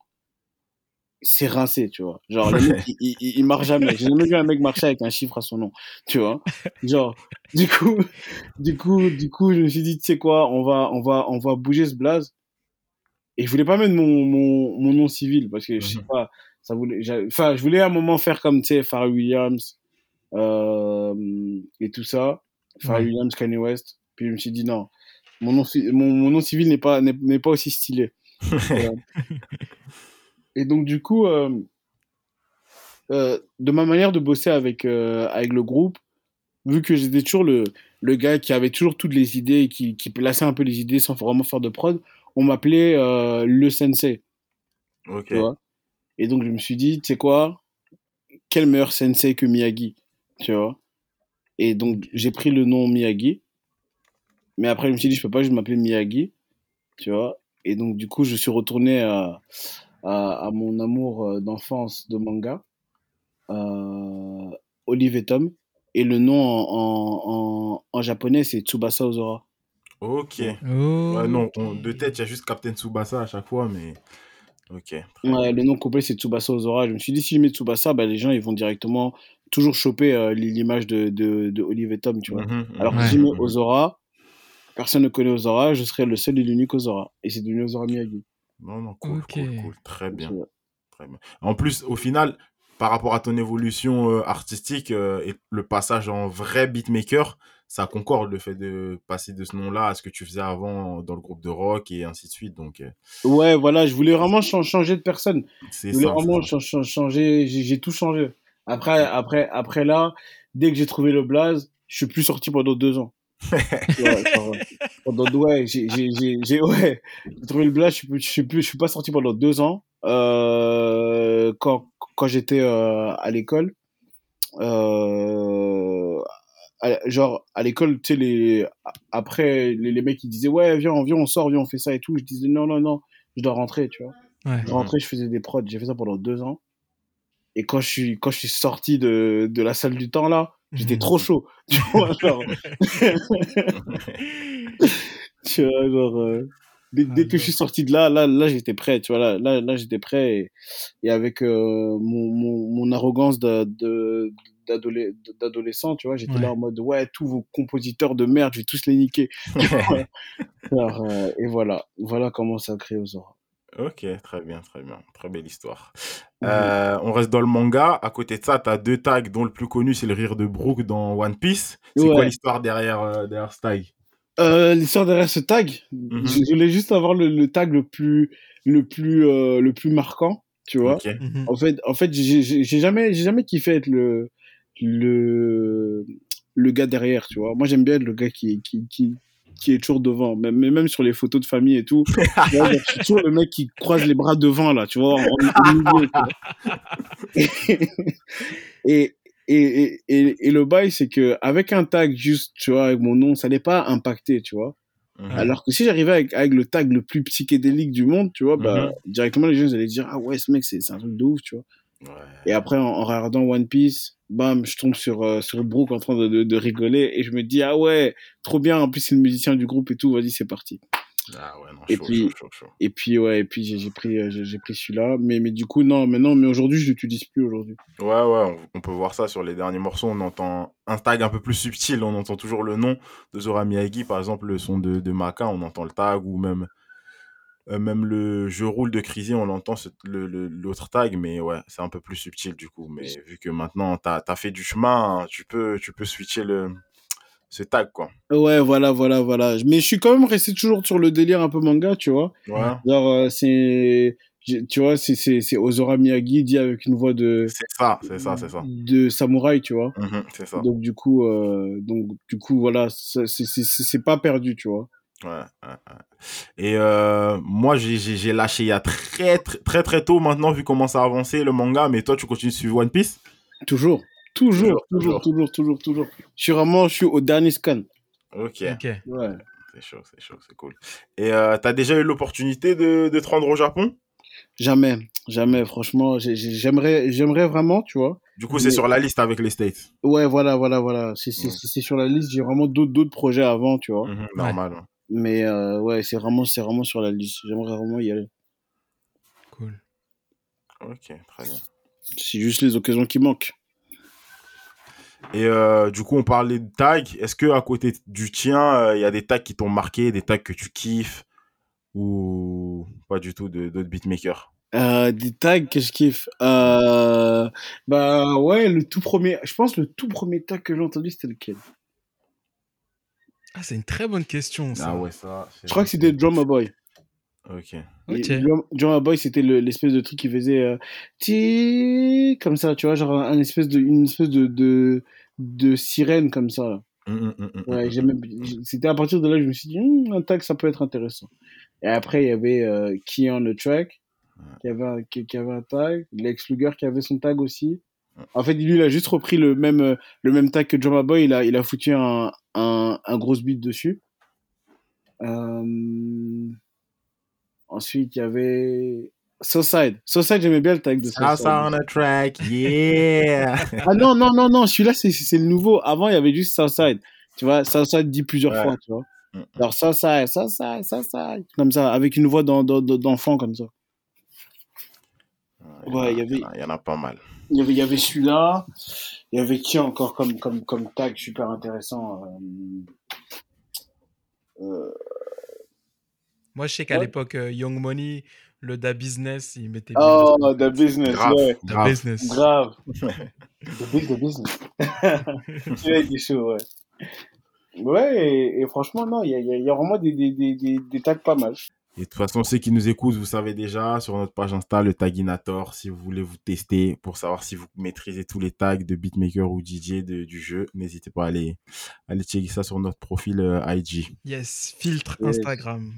c'est rincé, tu vois. Genre, le mec, il, il, il marche jamais. J'ai jamais vu un mec marcher avec un chiffre à son nom, tu vois. Genre, du coup, du coup, du coup, je me suis dit, tu sais quoi, on va, on va, on va bouger ce blaze. Et je voulais pas mettre mon, mon, mon nom civil parce que je sais Mhm. pas, ça voulait, enfin, je voulais à un moment faire comme, tu sais, Pharrell Williams, euh, et tout ça. Pharrell Ouais. Williams, Kanye West. Puis je me suis dit, non, mon nom, mon, mon nom civil n'est pas, n'est n'est pas aussi stylé. Et donc, du coup, euh, euh, de ma manière de bosser avec, euh, avec le groupe, vu que j'étais toujours le, le gars qui avait toujours toutes les idées et qui, qui plaçait un peu les idées sans vraiment faire de prod, on m'appelait le sensei, Ok. tu vois? Et donc, je me suis dit, tu sais quoi, quel meilleur sensei que Miyagi, tu vois? Et donc, j'ai pris le nom Miyagi. Mais après, je me suis dit, je peux pas juste m'appeler Miyagi, tu vois? Et donc, du coup, je suis retourné à, à, à mon amour euh, d'enfance de manga, euh, Olive et Tom. Et le nom en, en, en, en japonais, c'est Tsubasa Ozora. Ok. Oh. Ouais, non, on- de tête, il y a juste Captain Tsubasa à chaque fois, mais. Ok. Ouais, le nom complet, c'est Tsubasa Ozora. Je me suis dit, si je mets Tsubasa, bah, les gens, ils vont directement toujours choper euh, l'image de, de, de Olive et Tom, tu vois. Mhm, Alors que Ouais. si je mets mhm. Ozora, personne ne connaît Ozora, je serais le seul et l'unique Ozora. Et c'est devenu Ozora Miyagi. Non, non, cool, cool, cool. Très bien. Très bien. En plus, au final, par rapport à ton évolution euh, artistique euh, et le passage en vrai beatmaker, ça concorde le fait de passer de ce nom-là à ce que tu faisais avant dans le groupe de rock et ainsi de suite. Donc, euh, Ouais, voilà, je voulais vraiment chan- changer de personne. c'est Je voulais ça. vraiment ça. changer, j'ai j'ai tout changé. Après, après, après là, dès que j'ai trouvé le blaze, je suis plus sorti pendant deux ans. Genre, pendant ouais, j'ai j'ai ouais, trouvé le blaze, je suis plus, je suis plus, je suis pas sorti pendant deux ans. Euh, quand quand j'étais euh, à l'école, euh, à- genre à l'école, tu sais les après les, les mecs ils disaient ouais viens viens on sort viens on fait ça et tout. Je disais non non non, je dois rentrer, tu vois. Ouais. Je rentrais, je faisais des prods. J'ai fait ça pendant deux ans. Et quand je suis, quand je suis sorti de, de la salle du temps, là, j'étais trop chaud. Tu vois, genre. tu vois, genre. euh, dès, Ah, que je suis sorti de là, là, là, j'étais prêt. Tu vois, là, là, là j'étais prêt. Et, et avec euh, mon, mon, mon arrogance d'adolescent, tu vois, j'étais Ouais. là en mode, ouais, tous vos compositeurs de merde, je vais tous les niquer. Alors, euh, et voilà. Voilà comment ça a créé Ozora. Ok, très bien, très bien. Très belle histoire. Euh, on reste dans le manga. À côté de ça, tu as deux tags, dont le plus connu, c'est le rire de Brook dans One Piece. C'est quoi l'histoire derrière, euh, derrière ce tag? Euh, l'histoire derrière ce tag, Mhm. je je voulais juste avoir le, le tag le plus, le plus, euh, le plus marquant, tu vois. Mhm. En fait, en fait, j'ai jamais, j'ai jamais kiffé être le, le, le gars derrière, tu vois. Moi, j'aime bien être le gars qui, qui, qui, qui est toujours devant, même, même sur les photos de famille et tout. tu vois, genre, je suis toujours le mec qui croise les bras devant, là, tu vois, en, en milieu, tu vois. et, et, et, et, et le bail, c'est que avec un tag juste, tu vois, avec mon nom, ça n'est pas impacté, tu vois. Mhm. Alors que si j'arrivais avec, avec le tag le plus psychédélique du monde, tu vois, bah, Mhm. directement les gens ils allaient dire, ah ouais, ce mec, c'est c'est un truc de ouf, tu vois. Ouais. Et après, en, en regardant One Piece, bam, je tombe sur, euh, sur Brooke en train de, de, de rigoler et je me dis, ah ouais, trop bien, en plus c'est le musicien du groupe et tout, vas-y, c'est parti. Ah ouais, non, Et chaud, puis- chaud. Et puis, ouais, et puis j'ai j'ai pris, euh, j'ai j'ai pris celui-là, mais, mais du coup, non, mais non, mais aujourd'hui, je l'utilise plus aujourd'hui. Ouais, ouais, on, on peut voir ça sur les derniers morceaux. On entend un tag un peu plus subtil. On entend toujours le nom de Zora Miyagi, par exemple, le son de, de Maka, on entend le tag ou même Euh, même le je roule de Crisy, on entend ce- le- le- l'autre tag, mais ouais, c'est un peu plus subtil du coup. Mais vu que maintenant tu as, fait du chemin, hein, tu peux, tu peux switcher le, ce tag quoi. Ouais, voilà, voilà, voilà. Mais je suis quand même resté toujours sur le délire un peu manga, tu vois. Ouais, Genre, euh, c'est. Tu vois, c'est- c'est c'est Ozora Miyagi dit avec une voix de, c'est ça, c'est ça, c'est ça. de samouraï, tu vois. Mhm, c'est ça. Donc, du coup, euh, donc, du coup voilà, c'est c'est- c'est- c'est pas perdu, tu vois. Ouais, ouais, ouais. Et euh, moi, j'ai- lâché il y a très, très, très, très tôt maintenant, vu comment ça a avancé le manga. Mais toi, tu continues de suivre One Piece? Toujours. Toujours, toujours, toujours, toujours, toujours. Je suis vraiment, je suis au dernier scan. Ok. Ouais. c'est chaud, c'est chaud, c'est cool. Et euh, t'as déjà eu l'opportunité de, de te rendre au Japon? Jamais, jamais, franchement, j'ai- j'ai- j'aimerais, j'aimerais vraiment, tu vois. Du coup, c'est Mais- sur la liste avec les States. Ouais, voilà, voilà, voilà. C'est c'est- Ouais. c'est sur la liste. J'ai vraiment d'autres d'autres projets avant, tu vois. Mhm, normal. ouais. Mais euh, ouais, c'est vraiment, c'est vraiment sur la liste. J'aimerais vraiment y aller. Cool. Ok, très bien. C'est juste les occasions qui manquent. Et euh, du coup, on parlait de tags. Est-ce que à côté du tien, euh, il y a des tags qui t'ont marqué, des tags que tu kiffes ou pas du tout de- d'autres beatmakers? Euh, des tags que je kiffe. Euh, bah ouais, le tout premier. Je pense le tout premier tag que j'ai entendu, c'était lequel? Ah, c'est une très bonne question, ça. Ah ouais, ça. Je crois que c'était Drummer Boy. Ok. Ok. Et Drum- Drummer Boy, c'était le- l'espèce de truc qui faisait euh, ti comme ça, tu vois, genre un, espèce de, une espèce de, de, de sirène comme ça. là. Ouais, hum. j'aimais- c'était à partir de là que je me suis dit, un tag, ça peut être intéressant. Et après, il y avait euh, Key on the Track, qui avait, un, qui, qui avait un tag, Lex Luger qui avait son tag aussi. En fait, lui, il a juste repris le même, euh, le même tag que Drummer Boy, il a, il a foutu un, un, un gros beat dessus. Euh... Ensuite, il y avait Socide. Socide, j'aimais bien le tag de Socide. ça on a track, yeah! Ah non, non, non, non, celui-là, c'est c'est le nouveau. Avant, il y avait juste Southside. Tu vois, Southside dit plusieurs Ouais. fois, tu vois. Mm. Alors, Southside, Southside, Southside. Comme ça, avec une voix d'en- d'en- d'enfant, comme ça. Ouais, il y avait- Il y en a pas mal. Il y avait, celui-là. Il y avait qui encore comme, comme, comme tag super intéressant euh, euh, Moi, je sais qu'à Ouais. l'époque, euh, Young Money, le Da Business, il mettait Oh, bien. The Business, Grave, ouais. Da grave. Business. Grave. The Big The Business. celui-là, il est chaud, ouais. Ouais, et, et franchement, non, il y a, y a- il y a vraiment des, des, des, des, des tags pas mal. Et de toute façon, ceux qui nous écoutent, vous savez déjà, sur notre page Insta, le Taginator, si vous voulez vous tester pour savoir si vous maîtrisez tous les tags de beatmaker ou DJ de- du jeu, n'hésitez pas à aller, à aller checker ça sur notre profil euh, IG. Yes, filtre Yes. Instagram.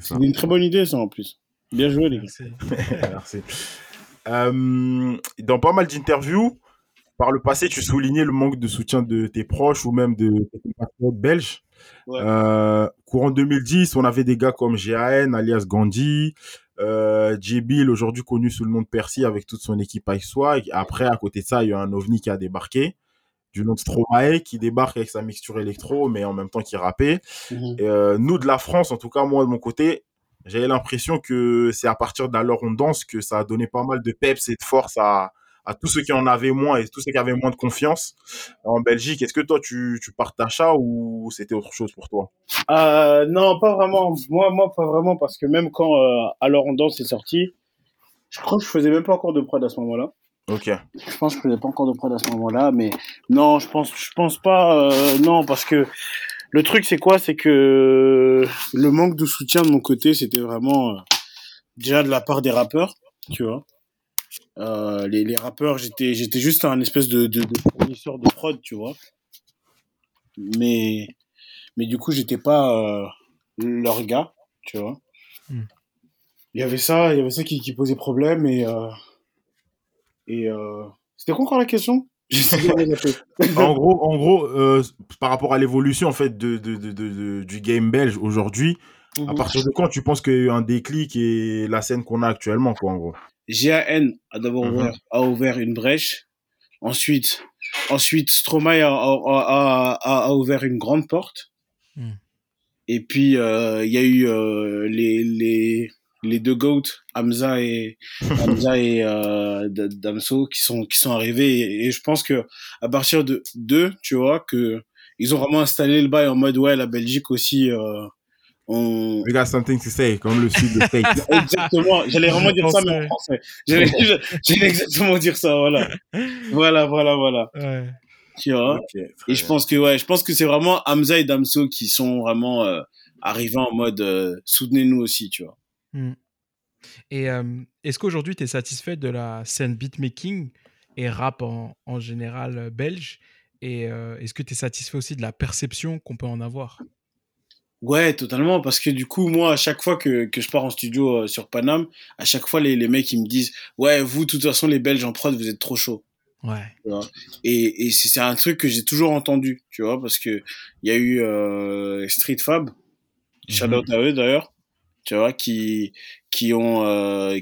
C'est une très bonne idée, ça, en plus. Bien joué, les gars. Merci. Merci. Euh, dans pas mal d'interviews, par le passé, tu soulignais le manque de soutien de tes proches ou même de tes compatriotes belges. Ouais. Euh, courant 2010, on avait des gars comme GAN, alias Gandhi, euh, aujourd'hui connu sous le nom de Percy avec toute son équipe Ice Swag. Après, à côté de ça, il y a un ovni qui a débarqué, du nom de Stromae, qui débarque avec sa mixture électro, mais en même temps qui rappait. Mhm. Euh, nous, de la France, en tout cas, moi, de mon côté, j'avais l'impression que c'est à partir d'alors on danse que ça a donné pas mal de peps et de force à, à tous ceux qui en avaient moins et tous ceux qui avaient moins de confiance en Belgique. Est-ce que toi, tu, tu partages ça ou c'était autre chose pour toi? Euh, non, pas vraiment. Moi, moi, pas vraiment, parce que même quand euh, Alors on danse est sorti, je crois que je faisais même pas encore de prod à ce moment-là. Ok. Je pense que je faisais pas encore de prod à ce moment-là, mais non, je pense, je pense pas. euh, non, parce que le truc, c'est quoi? C'est que le manque de soutien de mon côté, c'était vraiment euh, déjà de la part des rappeurs, tu vois. Euh, les, les rappeurs, j'étais, j'étais juste un espèce de, de, de fournisseur de prod, tu vois. Mais, mais du coup, j'étais pas euh, leur gars, tu vois. Hmm. Il y avait ça, il y avait ça qui, qui posait problème et euh, et c'était quoi encore la question? En gros, en gros par rapport à l'évolution en fait de, de, de, de- de- du game belge aujourd'hui, à Mhm. partir de quand tu penses qu'il y a eu un déclic et la scène qu'on a actuellement, quoi, en gros? GAN a d'abord Mhm. ouvert, a ouvert une brèche. Ensuite, ensuite Stromae a, a, a, ouvert une grande porte. Mhm. Et puis, euh, il y a eu euh, les, les, les deux GOAT, Hamza et, Hamza et euh, Damso, qui sont, qui sont arrivés. Et, et je pense que à partir de d'eux, tu vois, que ils ont vraiment installé le bail en mode, ouais, la Belgique aussi, euh, on... We got something to say, comme le sud de State. Exactement, j'allais vraiment dire ça, mais en français. J'allais j'allais exactement dire ça, voilà. Voilà, voilà, voilà. Ouais. Tu vois? Et je pense que, ouais, je pense que c'est vraiment Hamza et Damso qui sont vraiment euh, arrivés en mode euh, soutenez-nous aussi, tu vois. Mm. Et euh, est-ce qu'aujourd'hui, tu es satisfait de la scène beatmaking et rap en, en général euh, belge? Et euh, est-ce que tu es satisfait aussi de la perception qu'on peut en avoir? Ouais, totalement, parce que du coup, moi, à chaque fois que, que je pars en studio euh, sur Paname, à chaque fois, les, les mecs, ils me disent, ouais, vous, de toute façon, les Belges en prod, vous êtes trop chauds. Ouais. Et, et c'est c'est un truc que j'ai toujours entendu, tu vois, parce que il y a eu euh, Street Fab, shout out à eux d'ailleurs, tu vois, qui qui ont euh,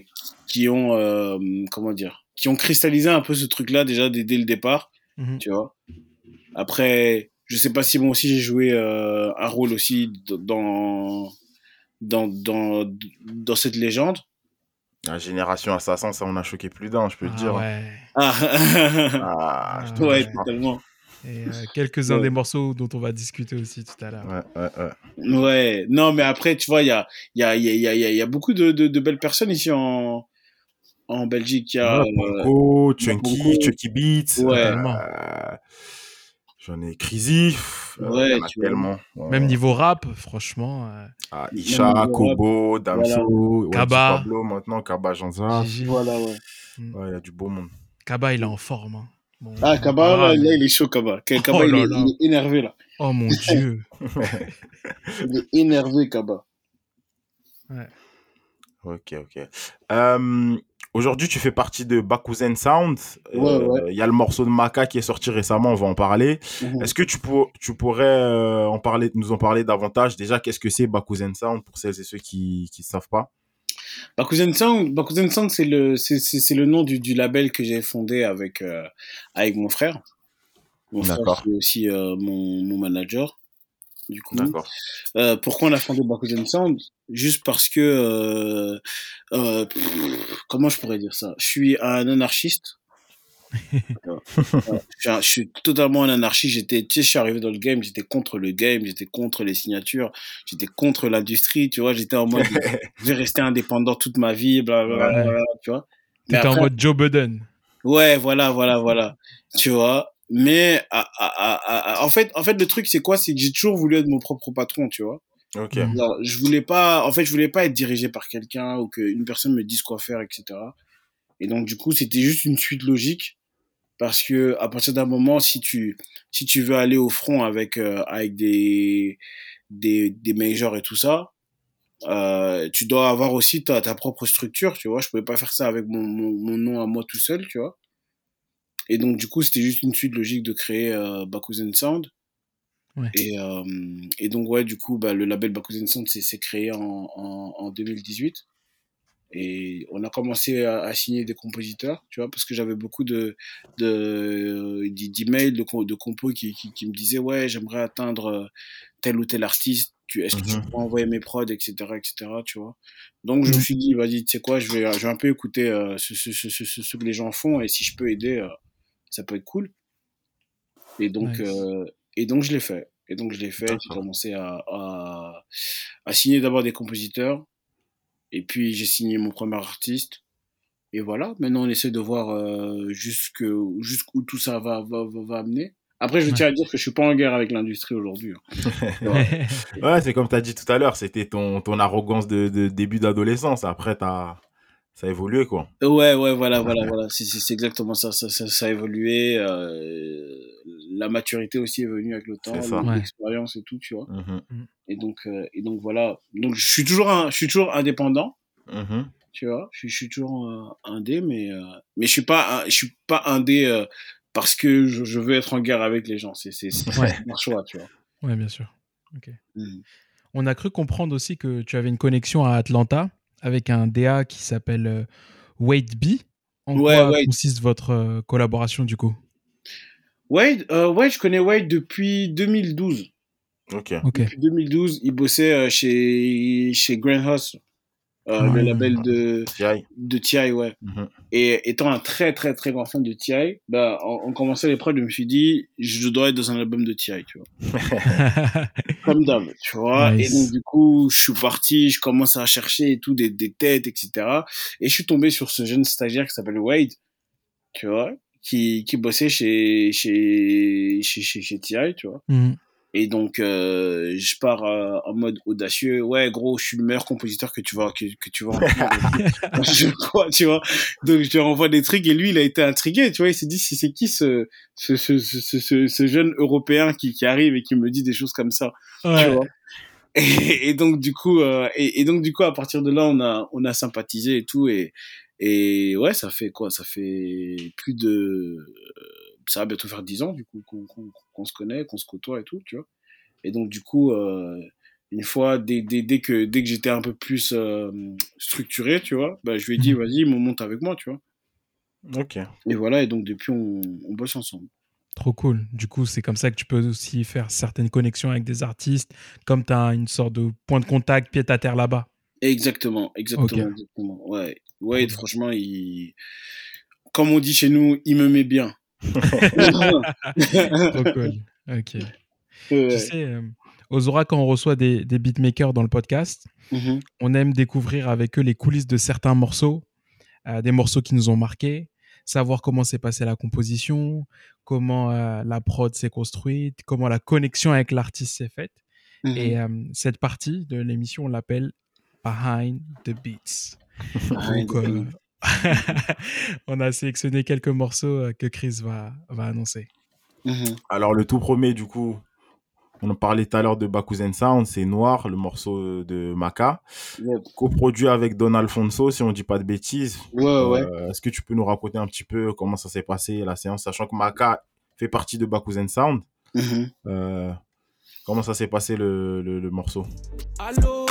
qui ont euh, comment dire, qui ont cristallisé un peu ce truc-là déjà dès, dès le départ, Mhm. tu vois. Après, je sais pas si moi aussi j'ai joué euh, un rôle aussi dans dans dans dans cette légende. La génération assassin, ça, on a choqué plus d'un, je peux te Ah dire. ouais. Ah, Ah, ouais, pas. totalement. Et euh, quelques-uns Ouais. des morceaux dont on va discuter aussi tout à l'heure. Ouais, ouais, ouais. Ouais, non, mais après, tu vois, il y a, il y, a, il y, a, il y, a, il y a beaucoup de, de, de belles personnes ici en, en Belgique. Il y a, Ouais, euh, Chunky. Chucky Beats. Ouais. euh, J'en ai Crazy. euh, Ouais, tellement. Même niveau rap, franchement. euh, Ah, Isha, Kobo, Damso, Kaba. Pablo maintenant, Kaba Janza. Voilà, ouais. Ouais, il y a du beau monde. Kaba, il est en forme. hein. Bon, Ah, Kaba, là, il est chaud, Kaba. Kaba, Oh est, il est énervé, là. Oh mon dieu. Il est énervé, Kaba. Ok, ok. Euh, Aujourd'hui, tu fais partie de Bakuzen Sound. Euh, Ouais, Il ouais. y a le morceau de Maka qui est sorti récemment, on va en parler. Mhm. Est-ce que tu, pour- tu pourrais euh, en parler, nous en parler davantage? Déjà, qu'est-ce que c'est Bakuzen Sound pour celles et ceux qui ne savent pas? Bakuzen Sound, Bakuzen Sound, c'est le, c'est, c'est, c'est le nom du, du label que j'ai fondé avec, euh, avec mon frère. Mon frère, D'accord. qui est aussi mon, mon manager. Du coup, D'accord. Pourquoi on a fondé Bakuzen Sound? Juste parce que euh, euh, pff, comment je pourrais dire ça? Je suis un anarchiste. Je, suis un- je suis totalement un anarchiste. J'étais, tu sais, je suis arrivé dans le game, j'étais contre le game, j'étais contre les signatures, j'étais contre l'industrie. Tu vois, j'étais en mode, je vais rester indépendant toute ma vie, blablabla, Ouais. tu vois. T'étais en mode Joe Budden. Ouais, voilà, voilà, voilà. Tu vois. Mais à- à- à- en fait, en fait, le truc c'est quoi? C'est que j'ai toujours voulu être mon propre patron, tu vois. Ok. Mhm. Genre, je voulais pas, en fait, je voulais pas être dirigé par quelqu'un ou qu'une personne me dise quoi faire, etc. Et donc, du coup, c'était juste une suite logique parce que à partir d'un moment, si tu, si tu veux aller au front avec, euh, avec des, des, des majors et tout ça, euh, tu dois avoir aussi ta, ta propre structure, tu vois. Je pouvais pas faire ça avec mon, mon, mon nom à moi tout seul, tu vois. Et donc, du coup, c'était juste une suite logique de créer euh, Bakuzen Sound. Ouais. Et, euh, et donc, ouais, du coup, bah, le label Bakuzen Sound s'est créé en, en, en 2018. Et on a commencé à, à signer des compositeurs, tu vois, parce que j'avais beaucoup de de- d'emails, de, de compos qui, qui, qui me disaient, ouais, j'aimerais atteindre euh, tel ou tel artiste, tu, est-ce que tu Mhm. peux envoyer mes prods, etc., etc., tu vois. Donc, je me suis dit, vas-y, tu sais quoi, je vais, je vais un peu écouter euh, ce, ce, ce, ce, ce que les gens font, et si je peux aider, euh, ça peut être cool. Et donc, Nice. euh, et donc je l'ai fait. Et donc je l'ai fait. J'ai commencé à, à, à signer d'abord des compositeurs. Et puis j'ai signé mon premier artiste. Et voilà, maintenant on essaie de voir euh, jusque, jusqu'où tout ça va, va, va, va amener. Après, je tiens à dire que je suis pas en guerre avec l'industrie aujourd'hui. hein. Ouais. C'est comme tu as dit tout à l'heure, c'était ton, ton arrogance de, de début d'adolescence. Après, t'as- ça a évolué, quoi. Ouais, ouais, voilà, voilà, voilà. C'est, exactement ça. Ça, ça. ça a évolué. euh, la maturité aussi est venue avec le temps, C'est ça. Ouais. l'expérience et tout, tu vois. Mhm. Et donc, euh, et donc voilà. Donc je suis toujours, un, je suis toujours indépendant. Mhm. tu vois je, je suis toujours euh, indé mais euh, mais je suis pas un- je suis pas indé euh, parce que je, je veux être en guerre avec les gens c'est c'est c'est Ouais. un choix tu vois Ouais, bien sûr. Ok. Mm. On a cru comprendre aussi que tu avais une connexion à Atlanta avec un DA qui s'appelle euh, Wade B. En Ouais, quoi Wade. consiste votre euh, collaboration du coup? Wade euh, ouais je connais Wade depuis 2012 Ok. Depuis 2012 il bossait euh, chez chez Grandhouse euh, le label de, T.I. de T.I., ouais. Mhm. Et étant un très, très, très grand fan de T.I., bah, en, en commençant les prods, je me suis dit, je dois être dans un album de T.I., tu vois. Comme d'hab, tu vois. Nice. Et donc, du coup, je suis parti, je commence à chercher et tout, des, des têtes, etc. Et je suis tombé sur ce jeune stagiaire qui s'appelle Wade, tu vois, qui, qui bossait chez, chez, chez, chez, chez T.I., tu vois. Mhm. Et donc, euh, je pars euh, en mode audacieux. Ouais, gros, je suis le meilleur compositeur que tu vas, que, que tu vas je crois, tu vois. Donc, je lui envoie des trucs et lui, il a été intrigué, tu vois. Il s'est dit, si c'est qui ce, ce, ce, ce, jeune européen qui, qui arrive et qui me dit des choses comme ça, tu Ouais. vois. Et, et donc, du coup, euh, et, et donc, du coup, à partir de là, on a, on a sympathisé et tout. Et, et ouais, ça fait quoi? Ça fait plus de, ça va bientôt faire 10 ans, du coup, qu'on se connaît, qu'on se côtoie et tout, tu vois. Et donc, du coup, euh, une fois, dès, dès, dès que, dès que j'étais un peu plus euh, structuré, tu vois, bah, je lui ai dit, Mhm. vas-y, monte avec moi, tu vois. Ok. Et voilà, et donc, depuis, on, on bosse ensemble. Trop cool. Du coup, c'est comme ça que tu peux aussi faire certaines connexions avec des artistes, comme tu as une sorte de point de contact pied à terre là-bas. Exactement, exactement, Ok. exactement. Ouais, ouais, franchement, il, comme on dit chez nous, il me met bien. Trop cool. Ok. Ouais. Tu sais, euh, Ozora, quand on reçoit des, des beatmakers dans le podcast, Mhm. on aime découvrir avec eux les coulisses de certains morceaux, euh, des morceaux qui nous ont marqués, savoir comment s'est passée la composition, comment euh, la prod s'est construite, comment la connexion avec l'artiste s'est faite. Mhm. Et euh, cette partie de l'émission, on l'appelle Behind the Beats. Donc, on a sélectionné quelques morceaux euh, que Chris va, va annoncer. Mhm. Alors, le tout premier, du coup, on en parlait tout à l'heure de Bakuzen Sound, c'est Noir, le morceau de Maka, Yep. coproduit avec Don Alfonso, si on dit pas de bêtises. Ouais, ouais. Euh, Est-ce que tu peux nous raconter un petit peu comment ça s'est passé, la séance, sachant que Maka fait partie de Bakuzen Sound Mhm. Euh, Comment ça s'est passé le, le, le morceau? Allô,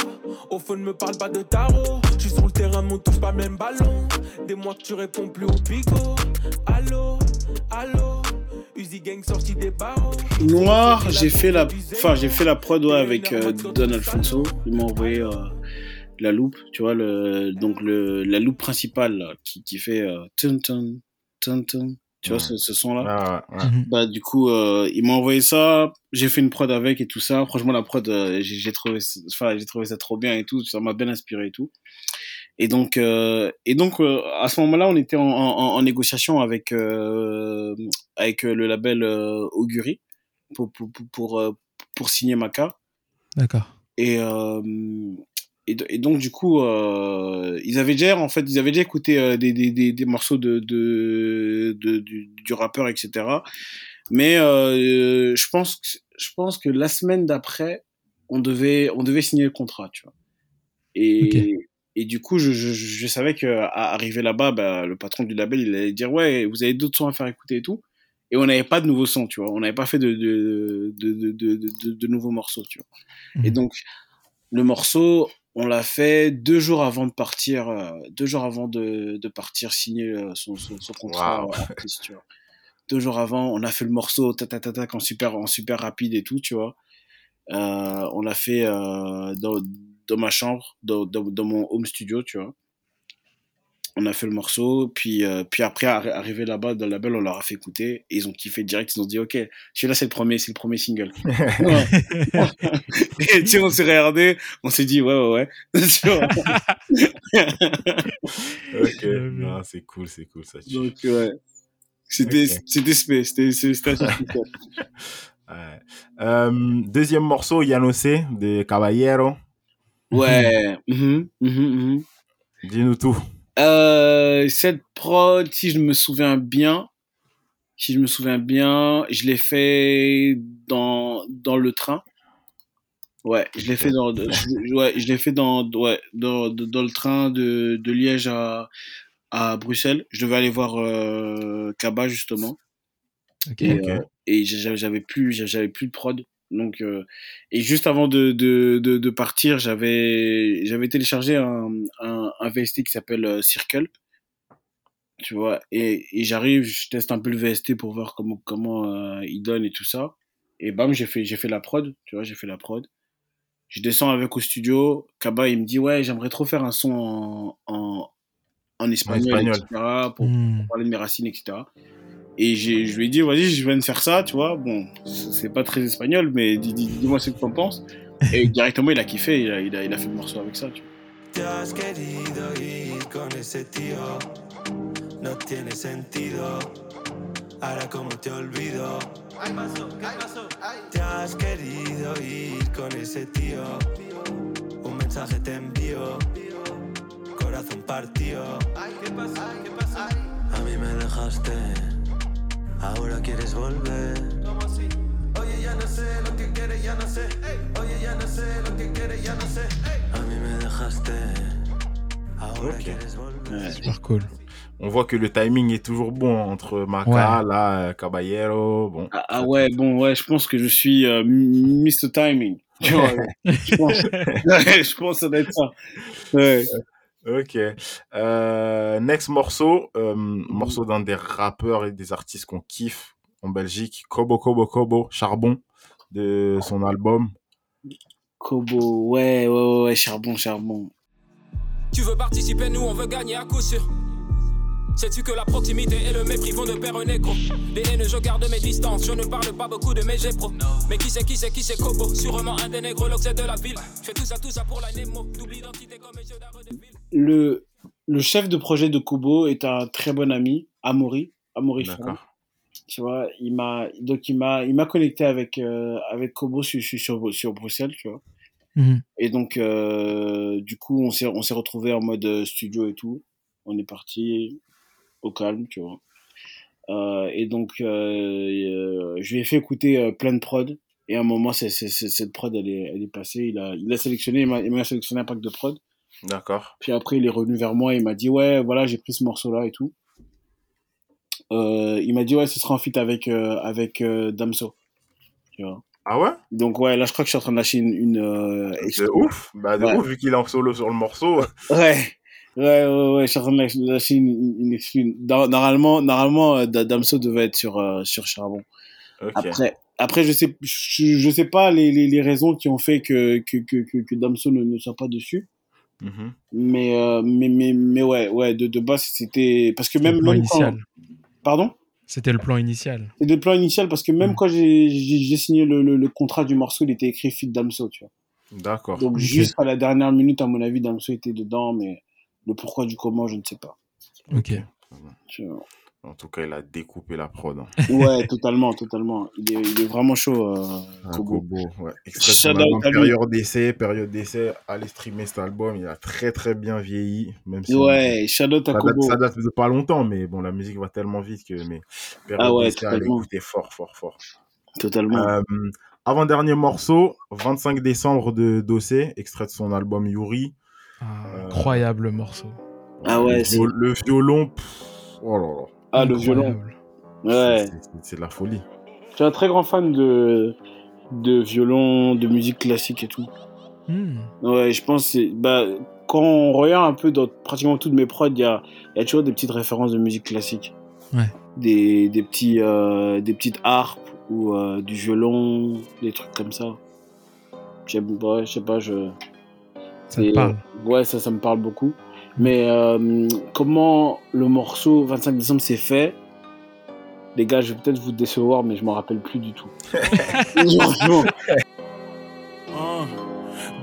au fond ne me parle pas de tarot. Je suis sur le terrain, mon touche pas même ballon. Des mois que tu réponds plus au pico. Allô, allô, Uzi Gang sorti des barreaux. Noir, j'ai fait la, enfin j'ai fait la prod ouais, avec euh, Don Alfonso. Il m'a envoyé euh, la loupe, tu vois le, donc le, la loupe principale là, qui, qui fait euh, tun tun tun tun. Tu vois ce, ce son là. Ah, ouais. Mhm. Bah du coup euh, il m'a envoyé ça. J'ai fait une prod avec et tout ça. Franchement la prod, euh, j'ai j'ai trouvé, ça- enfin j'ai trouvé ça trop bien et tout. Ça m'a bien inspiré et tout. Et donc, euh, et donc euh, à ce moment-là, on était en, en, en négociation avec euh, avec le label euh, Augury pour pour pour pour, pour signer Maka. D'accord. Et euh, et, do- et donc du coup, euh, ils avaient déjà en fait, ils avaient déjà écouté euh, des, des, des, des morceaux de, de, de du, du rappeur, etc. Mais euh, je pense que, je pense que la semaine d'après, on devait on devait signer le contrat, tu vois. Et et du coup, je, je, je savais que à arriver là-bas, bah, le patron du label, il allait dire ouais, vous avez d'autres sons à faire écouter et tout. Et on n'avait pas de nouveaux sons, tu vois. On n'avait pas fait de de, de, de, de, de, de nouveaux morceaux, tu vois. Et Mhm. donc, le morceau, on l'a fait deux jours avant de partir, euh, deux jours avant de, de partir signer euh, son, son, son contrat Wow. artiste, tu vois. Deux jours avant, on a fait le morceau ta ta ta ta en super en super rapide et tout, tu vois. Euh, on l'a fait euh, dans, dans ma chambre, dans, dans, dans mon home studio, tu vois. On a fait le morceau, puis, euh, puis après, arri- arrivé là-bas dans le label, on leur a fait écouter, et ils ont kiffé direct, ils ont dit, ok, celui-là c'est le premier, c'est le premier single. Et tu sais, on s'est regardé, on s'est dit, ouais, ouais, ouais. Ok, non, c'est cool, c'est cool ça. Donc, ouais. C'était, Ok. c'était spé, c'était, c'était assez spécial. Ouais. Euh, deuxième morceau, Yanocé de Caballero. Ouais. mhm, mhm, mhm. Dis-nous tout. Euh, cette prod, si je me souviens bien, si je me souviens bien, je l'ai fait dans, dans le train. Ouais, je l'ai fait dans, je- ouais, je l'ai fait dans, ouais, dans, dans, le train de, de Liège à, à Bruxelles. Je devais aller voir euh, Kaba justement. Et, euh, et j'avais j'avais plus, j'avais plus de prod. Donc, euh, et juste avant de, de, de, de partir, j'avais, j'avais téléchargé un, un, un VST qui s'appelle euh, Circle. Tu vois, et, et j'arrive, je teste un peu le VST pour voir comment, comment euh, il donne et tout ça. Et bam, j'ai fait, j'ai fait la prod, tu vois, j'ai fait la prod. Je descends avec au studio. Kaba, il me dit, ouais, j'aimerais trop faire un son en, en, en espagnol, espagnol. etc., pour Hmm. parler de mes racines, etc. Et je lui ai dit, vas-y, je viens de faire ça, tu vois. Bon, c'est pas très espagnol, mais dis- dis- dis-moi ce que t'en penses. Et directement, il a kiffé, il a, il a, il a fait le morceau avec ça, tu vois. Te has querido ir con ese tío, no tiene sentido. Ahora como te olvido. Te has querido ir con ese tío. Un mensaje te envío. Corazón partido. A mí me dejaste. Ahora quieres volver. Oye, ya no sé lo que quieres, ya no sé. Oye, ya no sé lo que quieres, ya no sé. A mí me dejaste. Ahora Ok. quieres volver. Ouais. Super cool. On voit que le timing est toujours bon entre Maka, Ouais. là, euh, Caballero. Bon. Ah, ah ouais, bon, ouais, je pense que je suis euh, Mr. Timing. Je pense. Ouais, je pense que ça doit être ça. Ouais. Ok. Euh, next morceau, euh, morceau d'un des rappeurs et des artistes qu'on kiffe en Belgique, Kobo Kobo Kobo, Charbon, de son album. Kobo, ouais, ouais, ouais, ouais, charbon, charbon. Tu veux participer, nous on veut gagner à coup sûr. Sais-tu que la proximité et le mépris vont de pair un Les haines, je garde mes distances, je ne parle pas beaucoup de mes pro Mais qui c'est, qui c'est, qui c'est Kobo? Sûrement un des négros c'est de la ville. Je fais tout ça, tout ça pour la Nemo. Double identité comme mes yeux d'art de ville. Le, le chef de projet de Kobo est un très bon ami, Amaury, Amaury. D'accord. Tu vois, il m'a, donc il m'a, il m'a connecté avec, euh, avec Kobo sur, sur, sur, sur Bruxelles, tu vois. Mhm. Et donc, euh, du coup, on s'est, on s'est retrouvé en mode euh, studio et tout. On est parti au calme, tu vois. Euh, et donc, euh, euh, je lui ai fait écouter euh, plein de prod. Et à un moment, c'est, c'est, c'est- cette prod, elle est, elle est passée. Il a, il a sélectionné, il m'a, il m'a sélectionné un pack de prod. D'accord. Puis après, il est revenu vers moi et il m'a dit, ouais, voilà, j'ai pris ce morceau-là et tout. Euh, il m'a dit, ouais, ce sera en feat avec, euh, avec euh, Damso. Tu vois. Ah ouais? Donc, ouais, là, je crois que je suis en train de lâcher une. une De exclu- ouf. Bah, de Ouais. ouf, vu qu'il est en solo sur le morceau. Ouais. Ouais, ouais, ouais, je suis en train de lâcher- une. Dans- Normalement, normalement Da- Damso devait être sur, sur Charbon. Après, après je sais, je, je sais pas les, les, les raisons qui ont fait que, que, que, que, que Damso ne, ne soit pas dessus. Mhm. Mais, euh, mais, mais, mais ouais, ouais, de, de base, c'était. Parce que C'était même. le plan même quand- initial. Pardon? C'était le plan initial. C'est le plan initial parce que même Mm. quand j'ai j'ai- j'ai signé le, le, le contrat du morceau, il était écrit Fit Damso, tu vois. D'accord. Donc Ok. juste à la dernière minute, à mon avis, Damso était dedans, mais le pourquoi du comment, je ne sais pas. Ok. Tu vois. En tout cas, il a découpé la prod. hein. Ouais, totalement, totalement. Il est, il est vraiment chaud, euh, Ah, Kobo. Kobo, ouais. Extrait de son Shout out album à lui. période d'essai, période d'essai. Allez streamer cet album, il a très très bien vieilli, même si Ouais, Shadow ça, date, Takobo. ça date de pas longtemps, mais bon, la musique va tellement vite que mais période Ah ouais, d'essai, allez totalement. écouter fort, fort, fort. Totalement. Euh, avant-dernier morceau, 25 décembre de Dossé, extrait de son album Yuri. Ah, Euh, Incroyable morceau. Ah ouais, le, c'est- viol- le violon, pff, oh là là, ah, le violon. Ouais. c'est- de la folie. Je suis un très grand fan de, de violon, de musique classique et tout. Hmm. Ouais, je pense bah, quand on regarde un peu dans pratiquement toutes mes prods, il y a, il y a toujours des petites références de musique classique. Ouais. Des, des, petits, euh, des petites harpes ou euh, du violon, des trucs comme ça. J'aime, ouais, je sais pas, je. Ça Et, parle. Ouais, ça, ça me parle beaucoup. Mais euh, comment le morceau 25 décembre s'est fait, les gars, je vais peut-être vous décevoir, mais je m'en rappelle plus du tout.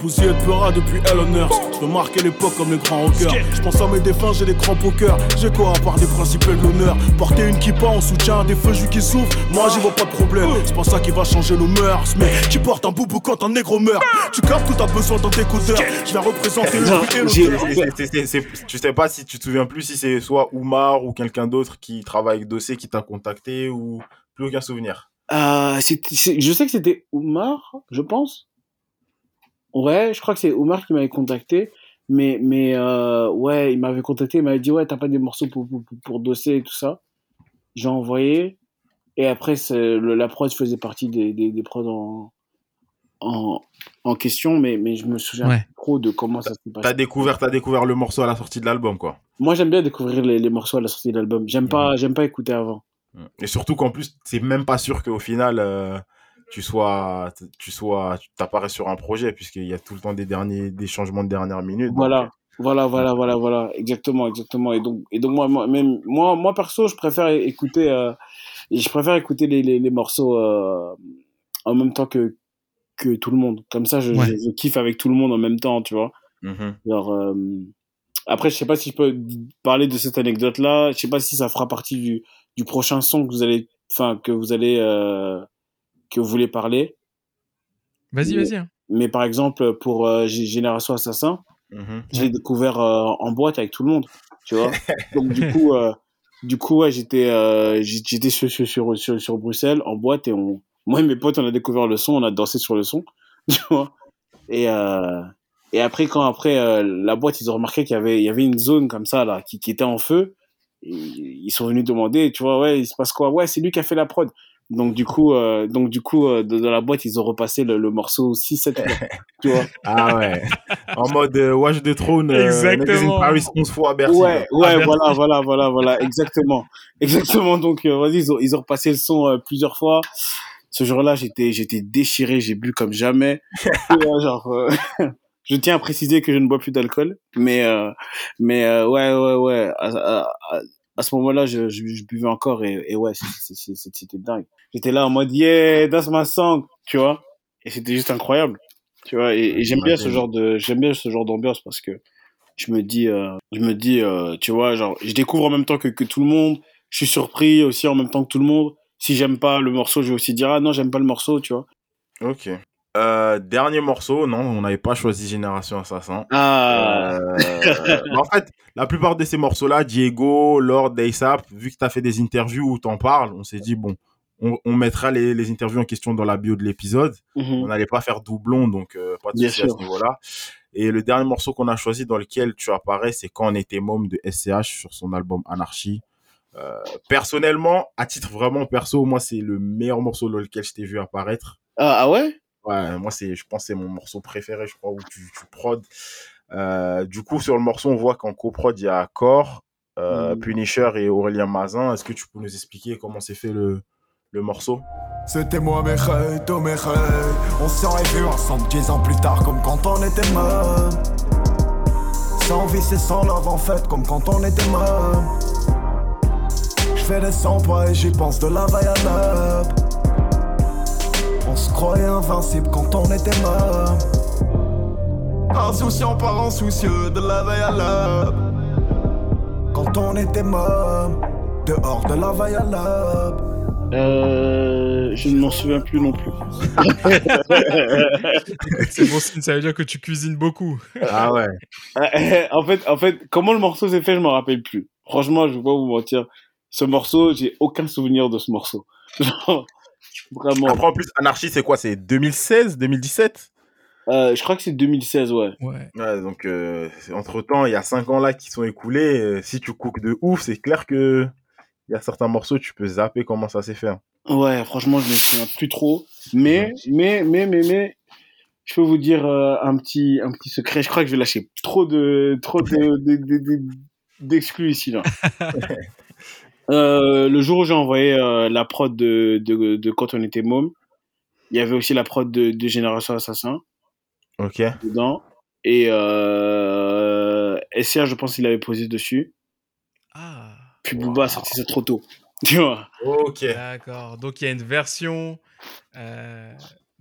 Bousillé de Peura depuis Eloners. Je veux marquer l'époque comme les grands rockers. Je pense à mes défunts, j'ai des grands pokers. J'ai quoi à part des principes et de l'honneur? Porter une kippa en soutien des feux qui souffrent. Moi j'y vois pas de problème. C'est pas ça qui va changer nos mœurs. Mais qui porte un boubou quand un négro meurt. Tu captes que t'as besoin d'un décodeur. Je vais représenter le Tu sais pas si tu te souviens plus si c'est soit Oumar ou quelqu'un d'autre qui travaille avec Dossé qui t'a contacté ou plus aucun souvenir. Euh, je sais que c'était Oumar, je pense. Ouais, je crois que c'est Oumar qui m'avait contacté. Mais, mais euh, ouais, il m'avait contacté, il m'avait dit Ouais, t'as pas des morceaux pour, pour, pour, Dossé et tout ça. J'ai envoyé. Et après, le- la prod faisait partie des, des, des prods en, en, en question, mais, mais je me souviens Ouais. pas trop de comment ça s'est T'as passé. découvert, t'as découvert le morceau à la sortie de l'album, quoi. Moi, j'aime bien découvrir les, les morceaux à la sortie de l'album. J'aime pas, j'aime pas écouter avant. Et surtout qu'en plus, c'est même pas sûr qu'au final, euh, tu sois, tu sois, tu t'apparais sur un projet, puisqu'il y a tout le temps des derniers, des changements de dernière minute. donc, Voilà, voilà, voilà, voilà, voilà, exactement, exactement. Et donc, et donc moi, moi, même moi, moi perso, je préfère écouter, euh, je préfère écouter les, les, les morceaux euh, en même temps que que tout le monde. Comme ça, je, Ouais. je, je kiffe avec tout le monde en même temps, tu vois. mhm. Genre, euh, après, je sais pas si je peux parler de cette anecdote-là. Je sais pas si ça fera partie du, du prochain son que vous allez, enfin, que vous allez, euh, que vous voulez parler. Vas-y, vas-y. hein. Mais par exemple, pour euh, Génération Assassin, je l'ai découvert euh, en boîte avec tout le monde, tu vois. Donc du coup, euh, du coup, ouais, j'étais, euh, j'étais sur, sur, sur, sur, Bruxelles en boîte et on, moi et mes potes, on a découvert le son, on a dansé sur le son, tu vois. Et euh, et après, quand après euh, la boîte, ils ont remarqué qu'il y avait, il y avait une zone comme ça là qui, qui était en feu. Et ils sont venus demander, tu vois, ouais, il se passe quoi? Ouais, c'est lui qui a fait la prod. Donc du coup, euh, donc du coup, euh, de- dans la boîte, ils ont repassé le, le morceau 6-7 fois, tu vois. Ah ouais. en mode euh, Watch the Throne, euh, Exactement. Paris 11 fois à Bercy. Ouais, ouais, Ah, merci. voilà, voilà, voilà, voilà, exactement, exactement. Donc, euh, vas-y, ils ont, ils ont repassé le son euh, plusieurs fois. Ce jour-là, j'étais, j'étais déchiré, j'ai bu comme jamais. Et, euh, genre, euh, je tiens à préciser que je ne bois plus d'alcool, mais, euh, mais euh, ouais, ouais, ouais. À, à, à, ce moment-là, je, je, je buvais encore et, et ouais, c'était dingue. J'étais là en mode yeah, that's my song, tu vois. Et c'était juste incroyable, tu vois. Et, et j'aime bien ce genre de, j'aime bien ce genre d'ambiance parce que je me dis, euh, je me dis, euh, tu vois, genre, je découvre en même temps que, que tout le monde. Je suis surpris aussi en même temps que tout le monde. Si j'aime pas le morceau, je vais aussi dire ah non, j'aime pas le morceau, tu vois. Ok. Euh, dernier morceau, non, on n'avait pas choisi Génération Assassin. Ah, Euh, mais en fait, la plupart de ces morceaux-là, Diego, Lord, ASAP, vu que tu as fait des interviews où tu en parles, on s'est dit, bon, on, on mettra les, les interviews en question dans la bio de l'épisode. mhm. On n'allait pas faire doublon, donc euh, pas de Bien souci à ce niveau-là. Et le dernier morceau qu'on a choisi dans lequel tu apparais, c'est Quand on était môme de SCH sur son album Anarchy. Euh, personnellement, à titre vraiment perso, moi, c'est le meilleur morceau dans lequel je t'ai vu apparaître. ah, ah ouais? Ouais, moi, c'est, je pense que c'est mon morceau préféré, je crois, où tu, tu prod. Euh, du coup, sur le morceau, on voit qu'en coprod, il y a Core, euh, Mhm. Punisher et Aurélien Mazin. Est-ce que tu peux nous expliquer comment s'est fait le, le morceau? C'était moi, mes rêves, tous mes rêves. On serait vus ensemble dix ans plus tard, comme quand on était môme. Sans vice et sans love, en fait, comme quand on était môme. Je fais des 100 pas et j'y pense de la veille à croyait invincible quand on était môme. Insouciant par insoucieux de la veille à l'aube. Quand on était môme, dehors de la veille à l'aube. euh, Je ne m'en souviens plus non plus. C'est bon signe, ça veut dire que tu cuisines beaucoup. Ah ouais. en fait, en fait, comment le morceau s'est fait, je me rappelle plus. Franchement, je vais pas vous mentir. Ce morceau, j'ai aucun souvenir de ce morceau. Genre, Vraiment. Après, en plus, Anarchy, c'est quoi? C'est 2016, 2017 Euh, je crois que c'est 2016, ouais. Ouais. Ouais, donc euh, entre temps, il y a 5 ans là qui sont écoulés. euh, si tu cookes de ouf, c'est clair que il y a certains morceaux, tu peux zapper comment ça s'est fait. hein. Ouais, franchement, je me souviens plus trop. Mais, mais, mais, mais, mais, je peux vous dire euh, un petit, un petit secret. Je crois que je vais lâcher trop de, trop de, de- de- de- d'exclus ici là. Euh, le jour où j'ai envoyé euh, la prod de, de, de quand on était môme, il y avait aussi la prod de, de Génération Assassin Ok. dedans. Et euh, SCH, je pense qu'il avait posé dessus. Ah, Puis Booba a sorti ça trop tôt. Tu vois Ok. d'accord. Donc il y a une version euh,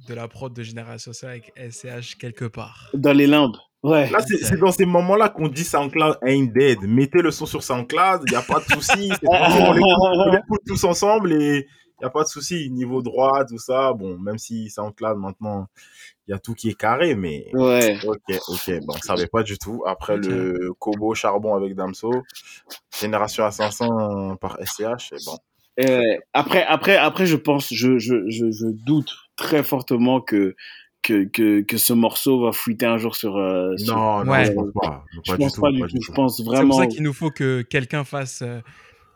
de la prod de Génération Social avec SCH quelque part. Dans les limbes. Ouais. Là, c'est dans ces moments-là qu'on dit SoundCloud ain't dead. Mettez le son sur SoundCloud, il n'y a pas de souci. On l'écoute- tous ensemble et il n'y a pas de souci. Niveau droit, tout ça. Bon, même si SoundCloud, maintenant, il y a tout qui est carré, mais. Ouais. Ok, ok. Bon, on ne savait pas du tout. Après le Kobo Charbon avec Damso, Génération à 500 par SCH, et bon. Euh, après, après, après, je pense, je, je, je, je doute très fortement que, que, que, que ce morceau va fuiter un jour sur. euh, sur- Non, non, Ouais. je pense pas. Je Pas pense du tout. pas du pas tout. du Je pense C'est pour vraiment. ça qu'il nous faut que quelqu'un fasse euh,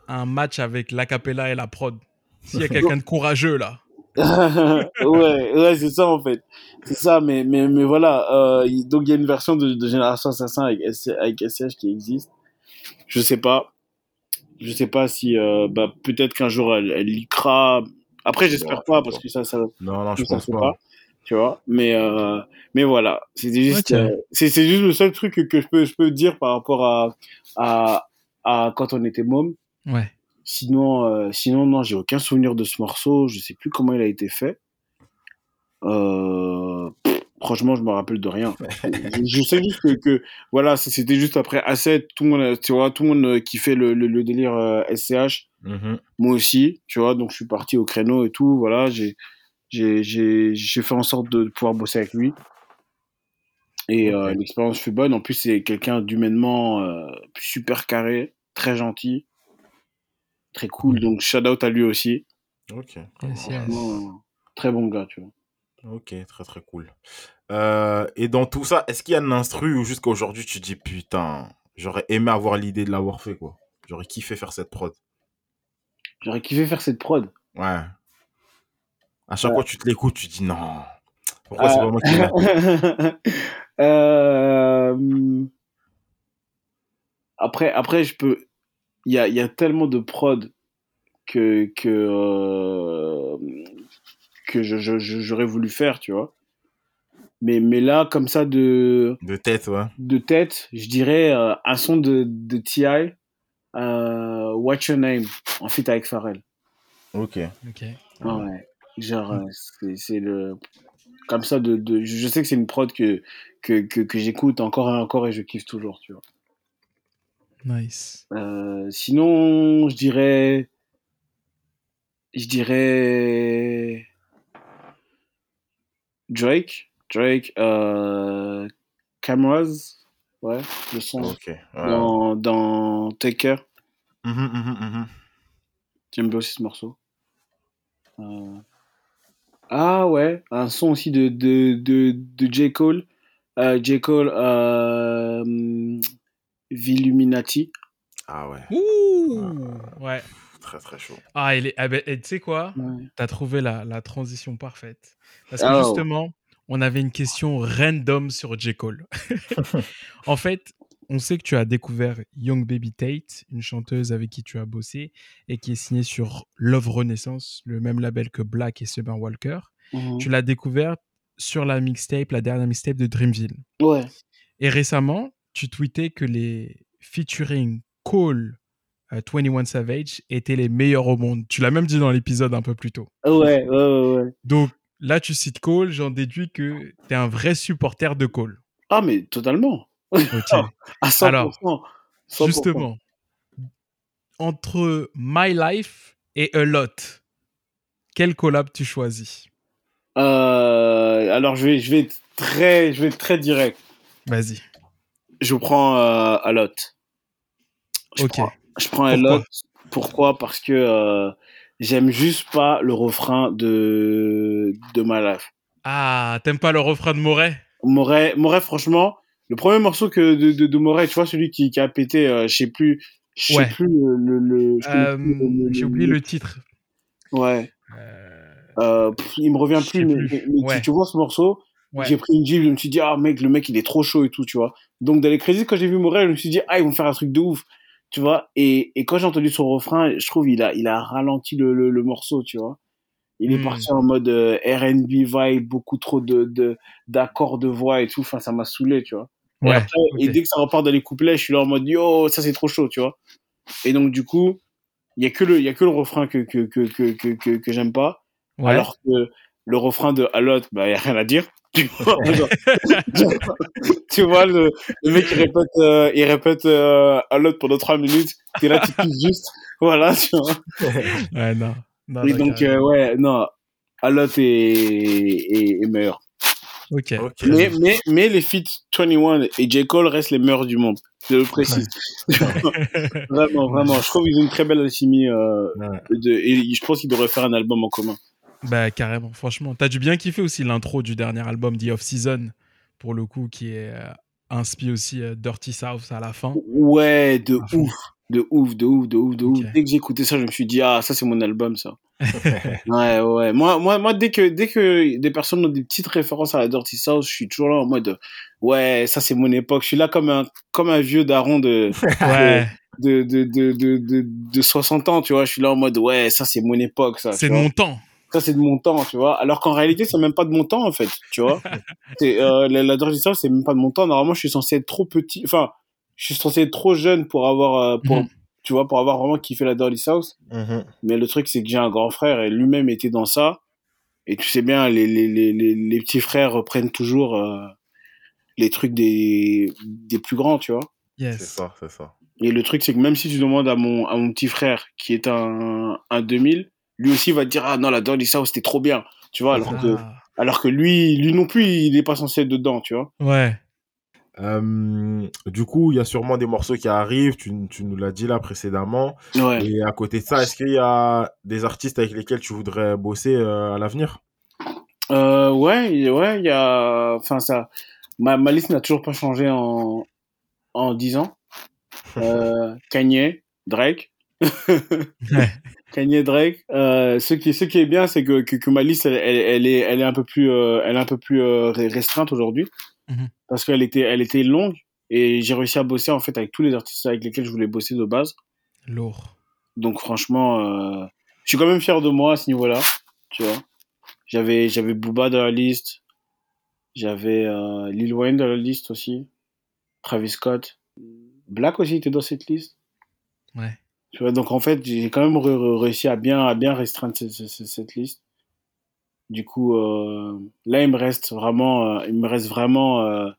un match avec l'acapella et la prod. S'il y a quelqu'un de courageux là. ouais, ouais, c'est ça en fait. C'est ça, mais, mais, mais voilà. Euh, donc il y a une version de, de Génération Assassin avec, avec SCH qui existe. Je sais pas. Je sais pas si. Euh, bah, Peut-être qu'un jour elle, elle Après, j'espère pas parce que ça, ça, Non, non, je ça pense pas, tu vois. Mais, euh, mais voilà, c'était juste, Ok. euh, c'est c'est juste le seul truc que, je peux, je peux dire par rapport à, à, à quand on était môme. Ouais. Sinon, euh, sinon non, j'ai aucun souvenir de ce morceau. Je sais plus comment il a été fait. Euh, pff, franchement, je me rappelle de rien. je, je sais juste que, que voilà, c'était juste après A7, tout le monde, tu vois, tout le monde euh, kiffait le, le, le délire euh, SCH. Mhm. Moi aussi, tu vois, donc je suis parti au créneau et tout. Voilà, j'ai j'ai j'ai j'ai fait en sorte de pouvoir bosser avec lui. Et euh, l'expérience fut bonne. En plus, c'est quelqu'un d'humainement euh, super carré, très gentil, très cool. Donc, shout out à lui aussi. Ok. Yes, euh, très bon gars, tu vois. Ok, très très cool. Euh, et dans tout ça, est-ce qu'il y a un instru où jusqu'à aujourd'hui tu te dis putain, j'aurais aimé avoir l'idée de l'avoir fait quoi. J'aurais kiffé faire cette prod. J'aurais kiffé faire cette prod. Ouais. À chaque fois que tu te l'écoutes, tu te dis non. Pourquoi c'est Euh, pas moi qui l'ai Euh, Après, après, je peux. Il y a, il y a tellement de prod que que euh, que je, je- je- j'aurais voulu faire, tu vois. Mais mais là, comme ça de De tête, ouais. de tête, je dirais euh, un son de de Ti, euh, What's Your Name, en feat avec Pharrell. Ok. Ok. Ouais. Genre, euh, c'est c'est le. Comme ça, de, de, je je sais que c'est une prod que, que, que, que j'écoute encore et encore et je kiffe toujours, tu vois. Nice. Euh, sinon, je dirais. Je dirais. Drake. Drake. Euh, Cameras. Ouais, le son. Ok. ouais. Dans, dans Take Care. Mhm, mhm, mhm. J'aime bien aussi ce morceau. Euh, Ah ouais, un son aussi de, de, de, de J. Cole. Euh, J. Cole, euh, hum, Villuminati. Ah ouais. Ouh Ouais. Très très chaud. Ah, il est... ah ben, et tu sais quoi? Ouais. T'as trouvé la, la transition parfaite. Parce que Oh. justement, on avait une question random sur J. Cole. en fait, on sait que tu as découvert Young Baby Tate, une chanteuse avec qui tu as bossé et qui est signée sur Love Renaissance, le même label que Black et Summer Walker. Mhm. Tu l'as découverte sur la mixtape, la dernière mixtape de Dreamville. Ouais. Et récemment, tu tweetais que les featuring Cole, euh, 21 Savage étaient les meilleurs au monde. Tu l'as même dit dans l'épisode un peu plus tôt. Ouais, ouais, ouais, ouais. Donc là, tu cites Cole, j'en déduis que tu es un vrai supporter de Cole. Ah, mais totalement. Ok. À 100%. Alors, 100%. Justement, entre My Life et A Lot, quel collab tu choisis? Euh, alors, je vais, je vais être très, je vais très direct. Vas-y. Je prends euh, Alot. Je Ok. prends, je prends Pourquoi? Alot. Pourquoi? Parce que euh, j'aime juste pas le refrain de, de My Life. Ah, t'aimes pas le refrain de Moret? Moret, Moret, franchement, le premier morceau que de, de, de Moret, tu vois, celui qui, qui a pété, euh, je sais plus, je sais Ouais. plus le, Euh, J'ai oublié le titre. Ouais. Euh, pff, il me revient plus, mais, plus. mais- Ouais. tu, vois ce morceau, ouais. j'ai pris une gifle, je me suis dit, ah mec, le mec il est trop chaud et tout, tu vois. Donc dans les crédits, quand j'ai vu Morel, je me suis dit, ah, ils vont faire un truc de ouf, tu vois. Et, et quand j'ai entendu son refrain, je trouve il a, il a ralenti le, le, le morceau, tu vois. Il est Hmm. parti en mode euh, R&B vibe, beaucoup trop de de- d'accords de, voix et tout. Enfin, ça m'a saulé, tu vois. Et, après, dès que ça repart dans les couplets, je suis là en mode yo, ça c'est trop chaud, tu vois. Et donc du coup, il y a que le, il y a que le refrain que que que que que, que, que j'aime pas. Ouais. Alors que le refrain de Alot, bah, y a rien à dire. Tu vois, genre, tu vois, le, le mec, il répète, euh, il répète euh, Alot pendant trois minutes. T'es là, tu kiffes juste. Voilà, tu vois. Ouais, non. non, Et donc, euh, ouais, non, Alot est, est, est meilleur. Ok. Mais, mais, mais les feats 21 et J. Cole restent les meilleurs du monde. Je le précise. vraiment, vraiment. Je trouve qu'ils ont une très belle alchimie. Euh, Ouais. de, et je pense qu'ils devraient faire un album en commun. Bah carrément, franchement. T'as dû bien kiffer aussi l'intro du dernier album, The Off Season, pour le coup, qui est euh, inspi aussi euh, Dirty South à la fin. Ouais, de ouf. De ouf, de ouf, de ouf, de ouf. Dès que j'ai écouté ça, je me suis dit, ah, ça, c'est mon album, ça. ouais, ouais. Moi, moi, moi, dès que, dès que des personnes ont des petites références à la Dirty South, je suis toujours là en mode, ouais, ça, c'est mon époque. Je suis là comme un, comme un vieux daron de, Ouais, de, de, de, de, de, de 60 ans, tu vois. Je suis là en mode, ouais, ça, c'est mon époque, ça. c'est de mon temps. ça c'est de mon temps, tu vois. Alors qu'en réalité, c'est même pas de mon temps, en fait, tu vois. euh, la, la Dirty South, c'est même pas de mon temps. Normalement, je suis censé être trop petit, enfin, je suis censé être trop jeune pour avoir, euh, Mhm. Tu vois, pour avoir vraiment kiffé la Dirty South. Mhm. Mais le truc, c'est que j'ai un grand frère et lui-même était dans ça. Et tu sais bien, les, les, les, les, les petits frères reprennent toujours euh, les trucs des, des plus grands, tu vois. C'est Yes. ça, c'est ça. Et le truc, c'est que même si tu demandes à mon, à mon petit frère, qui est un, un 2000, lui aussi va te dire, ah non, la Dirty South, c'était trop bien, tu vois, alors que, Ah. alors que lui, lui non plus, il n'est pas censé être dedans, tu vois. Ouais. Euh, du coup, il y a sûrement des morceaux qui arrivent, tu, tu nous l'as dit là précédemment. Ouais. Et à côté de ça, est-ce qu'il y a des artistes avec lesquels tu voudrais bosser euh, à l'avenir? Euh, ouais, il- ouais, il y a, enfin, ça, ma, ma liste n'a toujours pas changé en, en 10 ans. Euh, Kanye, Drake. Ouais. Kanye Drake. Euh, ce qui, ce qui est bien, c'est que, que, que ma liste, elle, elle, elle est, elle est un peu plus, euh, elle est un peu plus euh, re- restreinte aujourd'hui, Mhm. parce qu'elle était, elle était longue et j'ai réussi à bosser en fait avec tous les artistes avec lesquels je voulais bosser de base. Lourd. Donc franchement, euh, je suis quand même fier de moi à ce niveau-là, tu vois. J'avais, j'avais Booba dans la liste, j'avais euh, Lil Wayne dans la liste aussi, Travis Scott, Black aussi était dans cette liste. Ouais. Tu vois, donc en fait, j'ai quand même réussi à bien, à bien restreindre ce- ce- ce- cette liste. Du coup, euh, là, il me reste vraiment, euh, il me reste vraiment euh,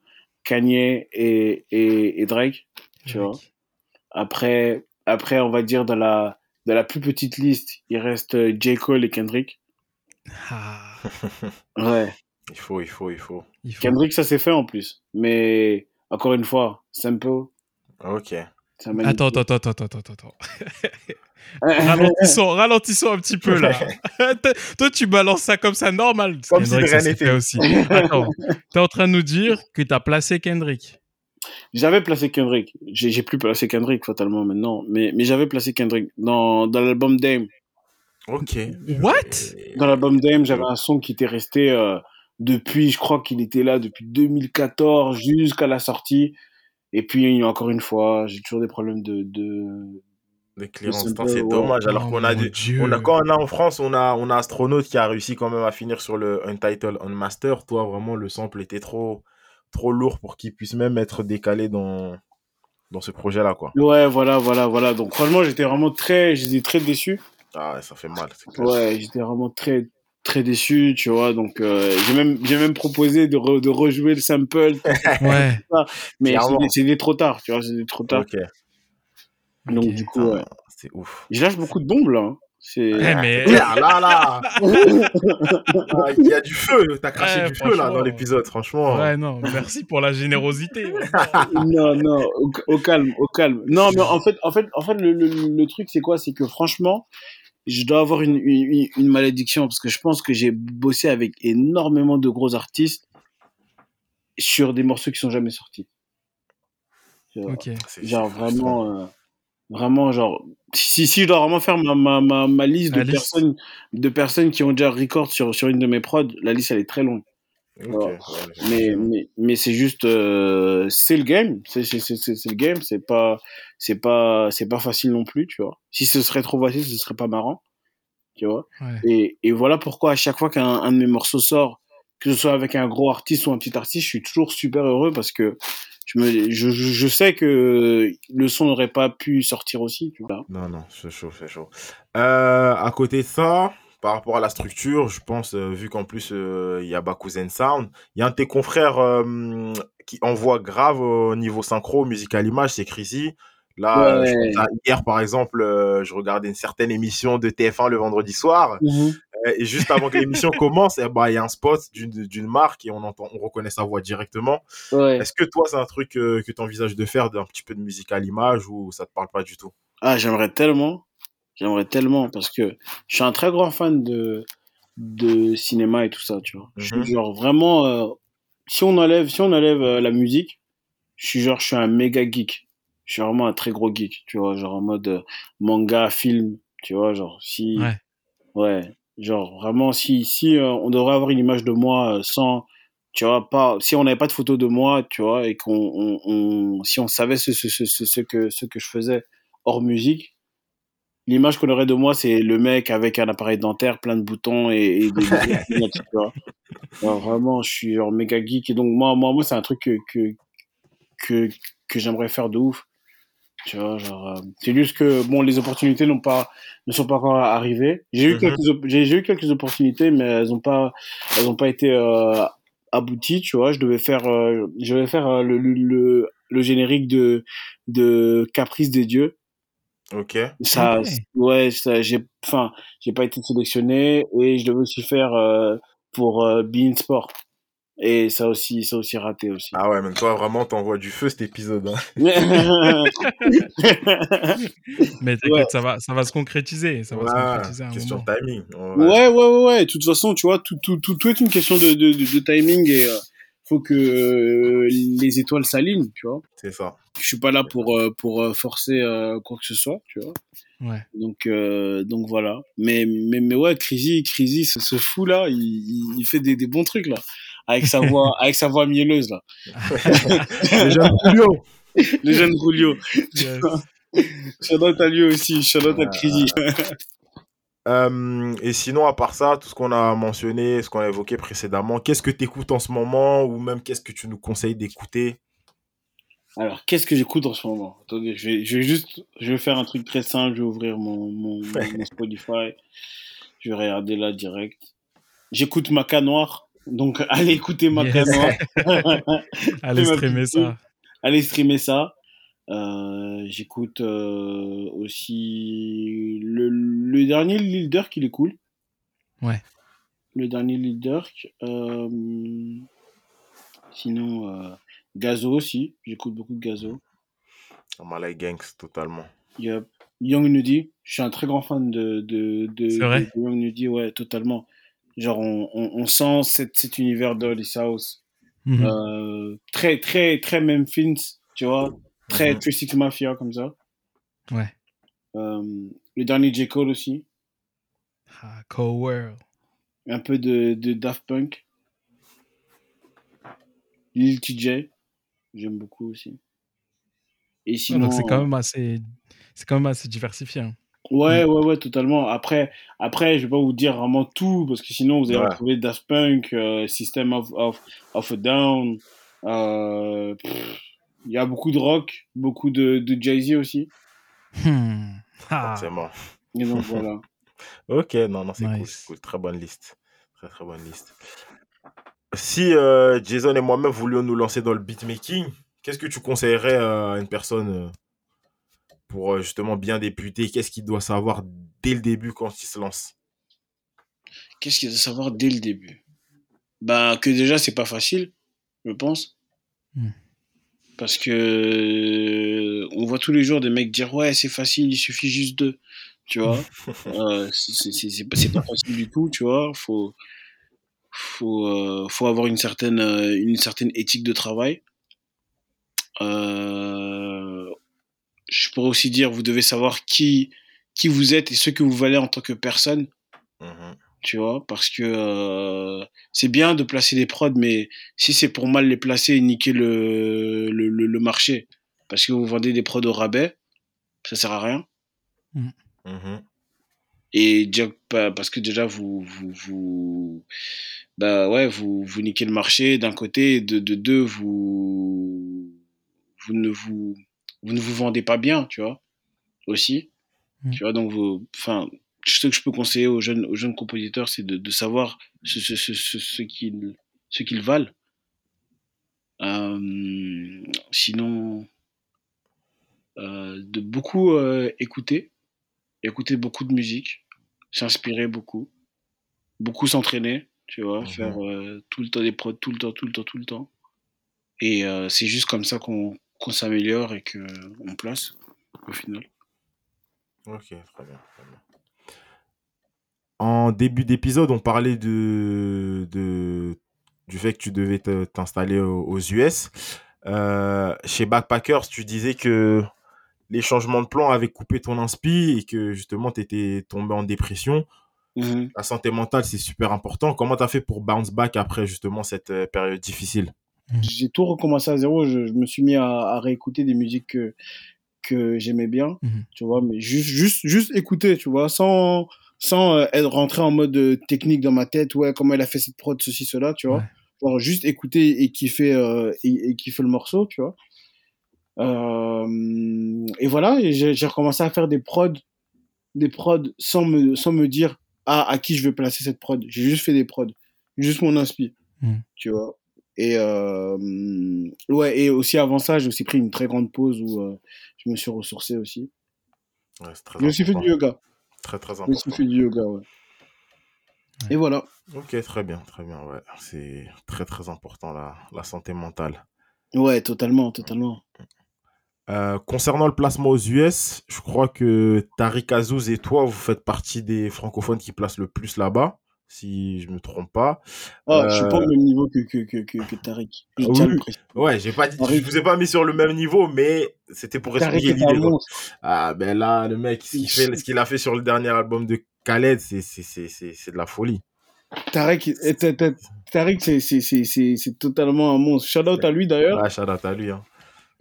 Kanye et, et, et Drake, tu vois. Après, après, on va dire dans la, dans la plus petite liste, il reste J. Cole et Kendrick. Ah, Ouais. Il faut, il faut, il faut. il faut. Kendrick, ça s'est fait en plus. Mais encore une fois, Simple. Ok. Attends, attends, attends, attends, attends, attends. ralentissons, ralentissons un petit peu là. Toi- tu balances ça comme ça normal. Comme si rien n'était. fait aussi. Attends, t'es en train de nous dire que t'as placé Kendrick. J'avais placé Kendrick. J'ai j'ai plus placé Kendrick fatalement maintenant. Mais, mais j'avais placé Kendrick dans, dans l'album Dame. Ok. What? Dans l'album Dame, j'avais un son qui était resté euh, depuis, je crois qu'il était là depuis 2014 jusqu'à la sortie. Et puis, encore une fois, j'ai toujours des problèmes de. de... Les clearances, C'est ouais. dommage. Alors Oh qu'on a, on a, quand on a en France, on a, on a Astronaut qui a réussi quand même à finir sur le Untitled Unmaster. Toi, vraiment, le sample était trop, trop lourd pour qu'il puisse même être décalé dans, dans ce projet-là, quoi. Ouais, voilà, voilà, voilà. Donc, franchement, j'étais vraiment très, j'étais très déçu. Ah, ouais, ça fait mal. Ouais, j'étais vraiment très, très déçu, tu vois. Donc, euh, j'ai même, j'ai même proposé de, re- de rejouer le sample. Ouais. Mais c'était- c'était trop tard, tu vois, c'était trop tard. Ok. Donc, du coup, ouais. Putain, C'est ouf. Je lâche beaucoup de bombes, là. hein. C'est... Eh, mais. Claire, là, là Ah, Il y a du feu, t'as craché Ouais, du feu là dans l'épisode, franchement. Ouais, non, merci pour la générosité. non, non, au, au calme, au calme. Non, mais en fait, en fait, en fait, le, le, le truc, c'est quoi? C'est que franchement, je dois avoir une, une, une malédiction parce que je pense que j'ai bossé avec énormément de gros artistes sur des morceaux qui sont jamais sortis. Genre frustrant. vraiment, euh, vraiment, genre, si, si je dois vraiment faire ma, ma, ma, ma liste de liste. personnes, de personnes qui ont déjà record sur, sur une de mes prods, la liste elle est très longue. Ouais, mais mais mais c'est juste euh, c'est le game. C'est c'est c'est c'est c'est le game. C'est pas c'est pas c'est pas facile non plus tu vois. Si ce serait trop facile ce serait pas marrant tu vois. Ouais. et et voilà pourquoi à chaque fois qu'un un de mes morceaux sort que ce soit avec un gros artiste ou un petit artiste je suis toujours super heureux parce que je me je je, sais que le son n'aurait pas pu sortir aussi tu vois Non, non, c'est chaud, c'est chaud. Euh, à côté de ça, par rapport à la structure, je pense, euh, vu qu'en plus, euh, il y a Bakuzen Sound, il y a un de tes confrères euh, qui envoie grave au niveau synchro, musique à l'image, c'est Chrissy. Là, Ouais. je pense à hier, par exemple, je regardais une certaine émission de TF1 le vendredi soir. Mhm. Et juste avant que l'émission commence, eh ben, il y a un spot d'une marque et on entend, on reconnaît sa voix directement. ouais Est-ce que toi, c'est un truc euh, que tu envisages de faire, d'un petit peu de musique à l'image ou ça te parle pas du tout? Ah, j'aimerais tellement. J'aimerais tellement parce que je suis un très grand fan de, de cinéma et tout ça, tu vois. Je Mhm. suis genre vraiment, euh, si on enlève, si on enlève euh, la musique, je suis genre, je suis un méga geek. Je suis vraiment un très gros geek, tu vois, genre en mode euh, manga, film, tu vois, genre si, Ouais. ouais, genre vraiment si, si euh, on devrait avoir une image de moi euh, sans, tu vois, pas, si on n'avait pas de photo de moi, tu vois, et qu'on, on, on- si on savait ce, ce, ce, ce, que, ce que je faisais hors musique, l'image qu'on aurait de moi, c'est le mec avec un appareil dentaire, plein de boutons et, et des, tu vois. Alors, vraiment, je suis en méga geek. Et donc, moi, moi, moi c'est un truc que, que, que, que j'aimerais faire de ouf. Tu vois, genre, euh, c'est juste que, bon, les opportunités n'ont pas, ne sont pas encore arrivées. J'ai eu Mhm. quelques, j'ai, eu quelques opportunités, mais elles ont pas, elles ont pas été, euh, abouties, tu vois. Je devais faire, euh, je devais faire euh, le, le, le, le générique de, de Caprice des dieux. Ok. Ça, Ok. ouais, ça, j'ai, enfin, j'ai pas été sélectionné et je devais aussi faire euh, pour euh, Bein Sport. Et ça aussi, ça aussi raté aussi. Ah ouais, mais toi, vraiment, t'envoies du feu cet épisode. hein. Mais t'inquiète, Ouais. ça, va, ça va se concrétiser. Ça va se Ouais, concrétiser à un question moment. timing. ouais, ouais, ouais, ouais. De toute façon, tu vois, tout, tout, tout, tout est une question de, de, de, de timing et euh, faut que euh, les étoiles s'alignent, tu vois. C'est ça. Je suis pas là pour, euh, pour euh, forcer euh, quoi que ce soit, tu vois. Ouais. Donc, euh, donc voilà. Mais, mais, mais ouais, Crazy, Crazy, ce, ce fou là, il, il, il fait des, des bons trucs là, avec sa voix, avec sa voix mielleuse là. Le jeune Julio. Le jeune Julio. Shout à lui aussi. Shout out à. Crazy. Euh, et sinon, à part ça, tout ce qu'on a mentionné, ce qu'on a évoqué précédemment, qu'est-ce que tu écoutes en ce moment ou même qu'est-ce que tu nous conseilles d'écouter? Alors, qu'est-ce que j'écoute en ce moment? Attendez, je vais, je vais juste, je vais faire un truc très simple. Je vais ouvrir mon, mon, mon, mon Spotify. Je vais regarder là direct. J'écoute Maca Noir. Donc, allez écouter Maca Yes. Allez ma streamer ça. allez streamer ça. Euh, J'écoute euh, aussi le, le dernier Lil Durk, il est cool. Ouais. Le dernier Lil Durk. Euh, sinon, euh, Gazo aussi. J'écoute beaucoup de Gazo. Malay Gangs, totalement. Yup. Young Nudie. Je suis un très grand fan de, de, de, de Young Nudie, ouais, totalement. Genre, on, on, on sent cet, cet univers d'Holly South. Mhm. Euh, très, très, très Memphis, tu vois. Très Mhm. Twisted Mafia comme ça. Ouais. Euh, le dernier J. Cole aussi. Ah, Cold World. Un peu de, de Daft Punk. Lil TJ. J'aime beaucoup aussi. Et Ouais, sinon. donc c'est quand même assez, c'est quand même assez diversifié. hein. Ouais, ouais, ouais, totalement. Après, après, je vais pas vous dire vraiment tout, parce que sinon, vous allez Ouais. retrouver Daft Punk, euh, System of, of, of a Down. euh, Il y a beaucoup de rock, beaucoup de, de Jay-Z aussi. Hmm. Ah. Forcément. Et donc voilà. Ok, non, non, c'est cool, Nice. cool. Très bonne liste. Très, très bonne liste. Si euh, Jason et moi-même voulions nous lancer dans le beatmaking, qu'est-ce que tu conseillerais à une personne euh, pour euh, justement bien débuter. Qu'est-ce qu'il doit savoir dès le début quand il se lance? Qu'est-ce qu'il à savoir dès le début? Bah, que déjà, c'est pas facile, je pense. Hmm. Parce que euh, on voit tous les jours des mecs dire ouais c'est facile il suffit juste de tu vois. Euh, c'est c'est- c'est pas c'est pas facile du tout tu vois. Faut faut euh, faut avoir une certaine euh, une certaine éthique de travail. Euh, je pourrais aussi dire vous devez savoir qui qui vous êtes et ce que vous valez en tant que personne Mhm. tu vois, parce que euh, c'est bien de placer des prods, mais si c'est pour mal les placer et niquer le, le, le, le marché, parce que vous vendez des prods au rabais, ça sert à rien. Mhm. Et déjà, pa- parce que déjà, vous, vous, vous, bah ouais, vous, vous niquez le marché d'un côté, et de, de deux, vous, vous ne vous, vous ne vous vendez pas bien, tu vois, aussi. Mm. Tu vois, donc vous, enfin, ce que je peux conseiller aux jeunes, aux jeunes compositeurs, c'est de, de savoir ce, ce, ce, ce, ce qu'ils, qu'ils valent. Euh, sinon, euh, de beaucoup euh, écouter, écouter beaucoup de musique, s'inspirer beaucoup, beaucoup s'entraîner, tu vois, Mhm. faire tout le temps des prods, tout le temps, tout le temps, tout le temps. Et c'est juste comme ça qu'on qu'on s'améliore et qu'on place, au final. Ok, très bien, très bien. En début d'épisode, on parlait de, de, du fait que tu devais t'installer aux, aux US. Euh, chez Backpackers, tu disais que les changements de plan avaient coupé ton inspi et que justement, tu étais tombé en dépression. Mhm. La santé mentale, c'est super important. Comment tu as fait pour bounce back après justement cette euh, période difficile? J'ai tout recommencé à zéro. Je, je me suis mis à, à réécouter des musiques que, que j'aimais bien, Mhm. tu vois, mais juste, juste, juste écouter, tu vois, sans, sans euh, être rentré en mode euh, technique dans ma tête, ouais, comment elle a fait cette prod, ceci, cela, tu vois. Ouais. Juste écouter et kiffer, euh, et, et kiffer le morceau, tu vois. Euh, et voilà, j'ai recommencé à faire des prods, des prods sans me, sans me dire, ah, à qui je vais placer cette prod. J'ai juste fait des prods, juste mon inspi, Mhm. tu vois. Et euh, ouais, et aussi avant ça, j'ai aussi pris une très grande pause où euh, je me suis ressourcé aussi. Ouais, très J'ai aussi fait important. du yoga. Très, très J'ai aussi important. fait du yoga, ouais. Et voilà. Ok, très bien, très bien, ouais. C'est très, très important, la, la santé mentale. Ouais, totalement, totalement. Euh, concernant le placement aux US, je crois que Tariq Azouz et toi, vous faites partie des francophones qui placent le plus là-bas, si je me trompe pas. Ah, je suis pas Euh, au même niveau que, que, que, que, que Tariq. Je oui, le oui. Ouais, j'ai pas dit, je vous ai pas mis sur le même niveau, mais c'était pour expliquer l'idée. Ah, ben là, le mec, ce qu'il fait, ce qu'il a fait sur le dernier album de Khaled, c'est, c'est, c'est, c'est, c'est de la folie. Tariq, et ta- ta- Tariq, c'est, c'est, c'est, c'est, totalement un monstre. Shout out à lui d'ailleurs. Ah, shout out à lui, hein.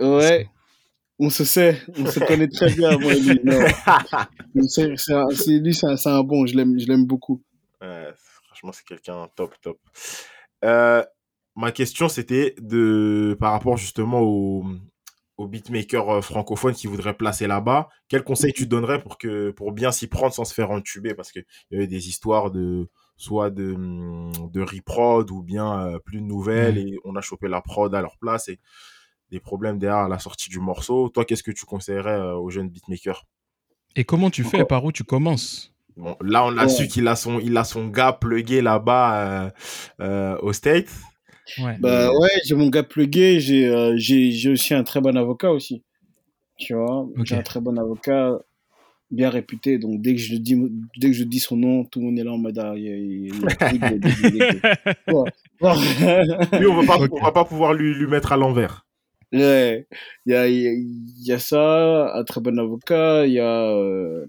Ouais. On se sait, on se connaît très bien, moi et lui. Non. C'est, c'est un- c'est- lui, c'est un, c'est un bon, je l'aime, je l'aime beaucoup. Franchement, c'est quelqu'un top, top. Euh, ma question, c'était de, par rapport justement aux, aux beatmakers euh, francophones qui voudraient placer là-bas. Quel conseil tu donnerais pour, que, pour bien s'y prendre sans se faire entuber? Parce qu'il y avait des histoires de soit de, hum, de reprod ou bien euh, plus de nouvelles Ouais. et on a chopé la prod à leur place et des problèmes derrière la sortie du morceau. Toi, qu'est-ce que tu conseillerais euh, aux jeunes beatmakers? Et comment tu fais? Par où tu commences? Bon, là, on a Ouais. su qu'il a son, il a son gars plugué là-bas euh, euh, au State. Ouais. Bah ouais, j'ai mon gars plugué, j'ai, euh, j'ai, j'ai aussi un très bon avocat aussi. Tu vois, j'ai un très bon avocat, bien réputé. Donc dès que je le dis, dès que je dis son nom, tout le monde est là en mode. Lui, on va pas, on va pas pouvoir lui, lui mettre à l'envers. Ouais, il y a, il y, a, il y a ça, un très bon avocat, il y a... euh,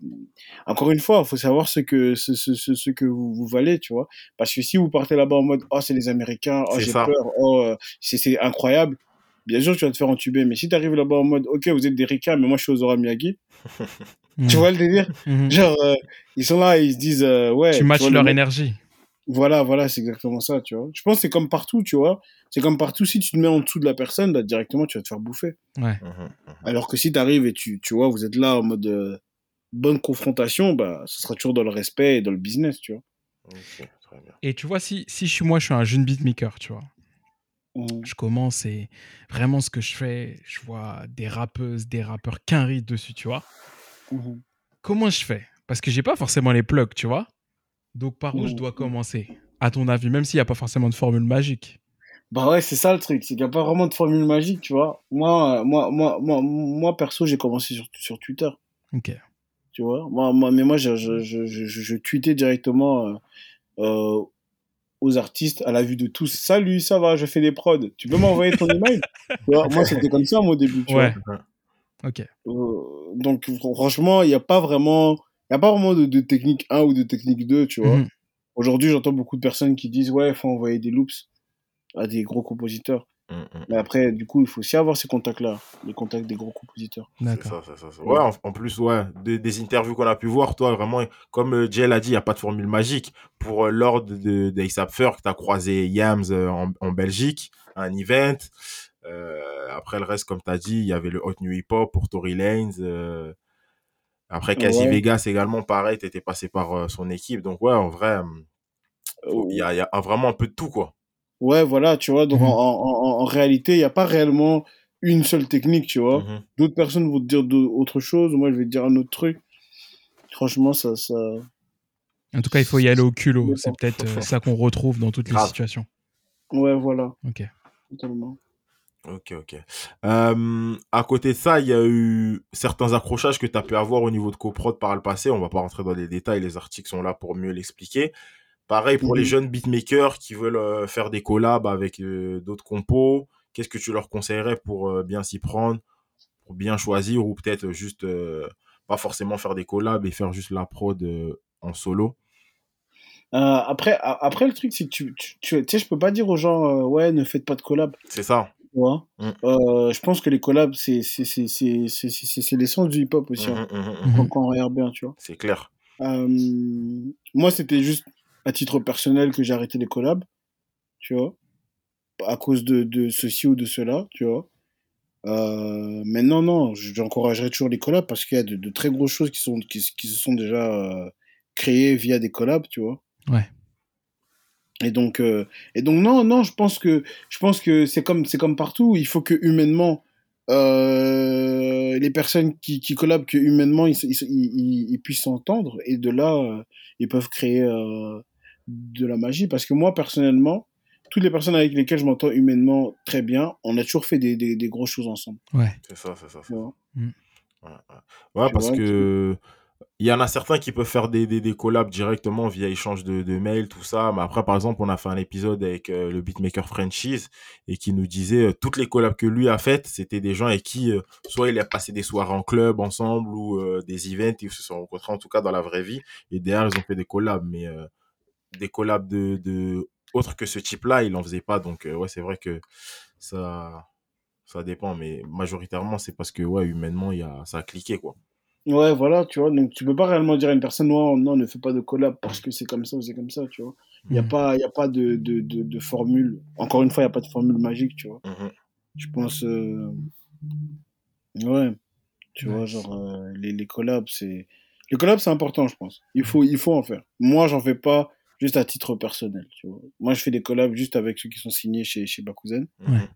Encore une fois, il faut savoir ce que, ce, ce, ce, ce que vous, vous valez, tu vois. Parce que si vous partez là-bas en mode « Oh, c'est les Américains, oh, C'est j'ai peur, oh, euh, c'est c'est incroyable », bien sûr, tu vas te faire entuber. Mais si tu arrives là-bas en mode « Ok, vous êtes des ricains, mais moi, je suis aux Zora Miyagi. Tu vois le délire? Mhm. Genre, euh, ils sont là, ils se disent euh, Ouais... Tu matches le leur mec- énergie. Voilà, voilà, c'est exactement ça, tu vois. Je pense que c'est comme partout, tu vois. C'est comme partout, si tu te mets en dessous de la personne, bah, directement, tu vas te faire bouffer. Ouais. Alors que si tu arrives et tu, tu vois, vous êtes là en mode euh, bonne confrontation, bah, ce sera toujours dans le respect et dans le business, tu vois. Ok, très bien. Et tu vois, si, si je suis moi, je suis un jeune beatmaker, tu vois. Je commence et vraiment ce que je fais, je vois des rappeuses, des rappeurs qu'un rythme dessus, tu vois. Comment je fais? Parce que j'ai pas forcément les plugs, tu vois. Donc par où je dois commencer À ton avis, même s'il n'y a pas forcément de formule magique? Bah ouais, c'est ça le truc, c'est qu'il n'y a pas vraiment de formule magique, tu vois. Moi, euh, moi, moi, moi, moi perso, j'ai commencé sur, sur Twitter, Ok. tu vois? Moi, moi, mais moi, je, je, je, je, tweetais directement euh, euh, aux artistes à la vue de tous. Salut, ça va, je fais des prods. Tu peux m'envoyer ton email? Tu vois, Moi, c'était comme ça, moi, au début, tu Ouais. vois. Ok. Euh, donc fr- franchement, il n'y a pas vraiment, il y a pas vraiment de, de technique 1 ou de technique 2, tu vois. Mhm. Aujourd'hui, j'entends beaucoup de personnes qui disent ouais, faut envoyer des loops à des gros compositeurs. Mm, mm. Mais après, du coup, il faut aussi avoir ces contacts-là, les contacts des gros compositeurs. D'accord. ça, c'est ça, c'est ça. Ouais, en, en plus, ouais, des, des interviews qu'on a pu voir, toi, vraiment, comme euh, Jay l'a dit, il n'y a pas de formule magique. Pour euh, Lord de, de Ferg, tu as croisé Yams euh, en, en Belgique, à un event. Euh, après, le reste, comme tu as dit, il y avait le Hot New Hip Hop pour Tory Lanez. Après, Casey Ouais. Vegas également, pareil, tu étais passé par euh, son équipe. Donc, ouais, en vrai, Euh, il y a, il y a vraiment un peu de tout, quoi. Ouais, voilà, tu vois. Donc Mhm. en, en, en, en réalité, il n'y a pas réellement une seule technique, tu vois. Mhm. D'autres personnes vont te dire autre chose, moi, je vais te dire un autre truc. Franchement, ça, ça. En tout cas, il faut y aller au culot. C'est peut-être euh, ça qu'on retrouve dans toutes les situations. Ouais, voilà, Ok. totalement. Ok, ok. Euh, à côté de ça, il y a eu certains accrochages que tu as pu avoir au niveau de coprod par le passé. On va pas rentrer dans les détails, les articles sont là pour mieux l'expliquer. Pareil pour les Mhm. jeunes beatmakers qui veulent euh, faire des collabs avec euh, d'autres compos. Qu'est-ce que tu leur conseillerais pour bien s'y prendre, pour bien choisir ou peut-être juste pas forcément faire des collabs et faire juste la prod en solo? Euh, après, après, le truc, c'est que tu, tu, tu, tu sais, je peux pas dire aux gens, euh, ouais, ne faites pas de collab. C'est ça. Tu vois Mm. Euh, Je pense que les collabs, c'est c'est- c'est- c'est- c'est- c'est- c'est l'essence du hip-hop aussi. hein, mhm, mhm. quand, quand on regarde bien, tu vois. C'est clair. Euh, moi, c'était juste à titre personnel que j'ai arrêté les collabs, tu vois, à cause de, de ceci ou de cela, tu vois. Euh, mais non, non, j'encouragerais toujours les collabs parce qu'il y a de, de très grosses choses qui, sont, qui, qui se sont déjà euh, créées via des collabs, tu vois. Ouais. Et donc, euh, et donc non, non, je pense que, je pense que c'est comme, c'est comme partout. Il faut que humainement, euh, les personnes qui, qui collabent, que humainement, ils, ils, ils, ils puissent s'entendre. Et de là, euh, ils peuvent créer euh, de la magie. Parce que moi, personnellement, toutes les personnes avec lesquelles je m'entends humainement très bien, on a toujours fait des, des, des grosses choses ensemble. Ouais. C'est ça, c'est ça. Mm. Ouais, ouais. Ouais, Tu parce vois, que il y en a certains qui peuvent faire des, des, des collabs directement via échange de, de mails, tout ça. Mais après, par exemple, on a fait un épisode avec euh, le beatmaker Franchise et qui nous disait euh, toutes les collabs que lui a faites, c'était des gens avec qui euh, soit il a passé des soirées en club ensemble ou euh, des events, ils se sont rencontrés en tout cas dans la vraie vie. Et derrière, ils ont fait des collabs. Mais des collabs de, de autres que ce type-là, il en faisait pas. Donc, ouais, c'est vrai que ça, ça dépend. Mais majoritairement, c'est parce que, ouais, humainement, y a, ça a cliqué, quoi. Ouais, voilà, tu vois. Donc, tu peux pas réellement dire à une personne, non, non, ne fais pas de collab parce que c'est comme ça ou c'est comme ça, tu vois. Il n'y a Mhm. pas, il y a pas de, de, de, de formule. Encore une fois, il n'y a pas de formule magique, tu vois. Mhm. Je pense. euh, Ouais. Tu vois, genre, euh, les, les collabs, c'est. Les collabs, c'est important, je pense. Il faut, il faut en faire. Moi, j'en fais pas juste à titre personnel, tu vois. Moi, je fais des collabs juste avec ceux qui sont signés chez, chez Bakuzen. Mhm.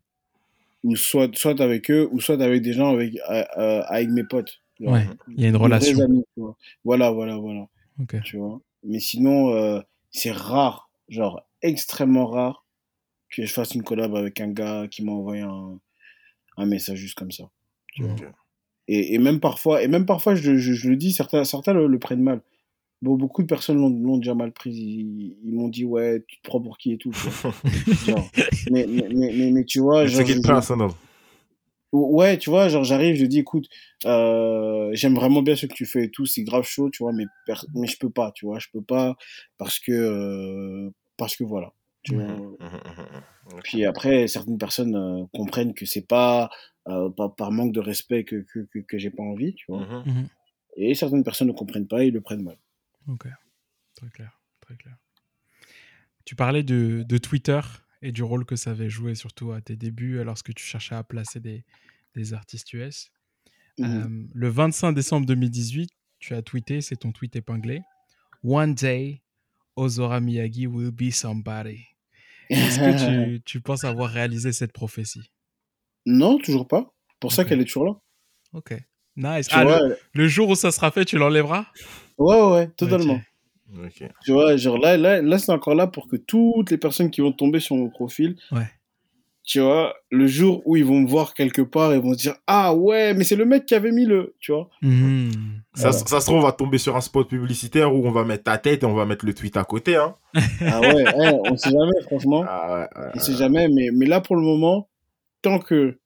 Ou soit, soit avec eux, ou soit avec des gens avec, euh, avec mes potes. Ouais. Il y a une relation. amis, tu vois. Voilà, voilà, voilà. Tu vois. Mais sinon, euh, c'est rare, genre extrêmement rare, que je fasse une collab avec un gars qui m'a envoyé un, un message juste comme ça. tu vois. Ok. Et, et même parfois, et même parfois je, je, je le dis, certains, certains le, le prennent mal. Bon, beaucoup de personnes l'ont l'ont déjà mal pris. Ils, ils m'ont dit, ouais, tu te prends pour qui et tout. tu vois. Genre, mais, mais, mais, mais, mais tu vois, It's genre, je- personal. Ouais, tu vois, genre j'arrive, je dis écoute, euh, j'aime vraiment bien ce que tu fais et tout, c'est grave chaud, tu vois, mais, mais je peux pas, tu vois, je peux pas parce que euh, parce que voilà. Tu vois. Mhm, mhm. Ok. Puis après, certaines personnes euh, comprennent que c'est pas, euh, pas par manque de respect que que, que, que j'ai pas envie, tu vois. Et certaines personnes ne comprennent pas et le prennent mal. Ok. Très clair. Très clair. Tu parlais de, de Twitter et du rôle que ça avait joué, surtout à tes débuts, euh, lorsque tu cherchais à placer des, des artistes US. Euh, le 25 décembre 2018, tu as tweeté, c'est ton tweet épinglé. One day, Ozora Miyagi will be somebody. Est-ce que tu, tu penses avoir réalisé cette prophétie? Non, toujours pas. Pour ça qu'elle est toujours là. Ok. Nice. Ah, vois, le, le jour où ça sera fait, tu l'enlèveras? Ouais, ouais, totalement. Tu vois, genre là, là, là c'est encore là pour que toutes les personnes qui vont tomber sur mon profil, Ouais. tu vois, le jour où ils vont me voir quelque part, ils vont se dire Ah ouais, mais c'est le mec qui avait mis le. Tu vois Mhm. Ça, Voilà. ça se trouve, on va tomber sur un spot publicitaire où on va mettre ta tête et on va mettre le tweet à côté. Hein. Ah ouais, ouais, on sait jamais, franchement. Ah ouais, ouais, On sait jamais, mais, mais là pour le moment, tant que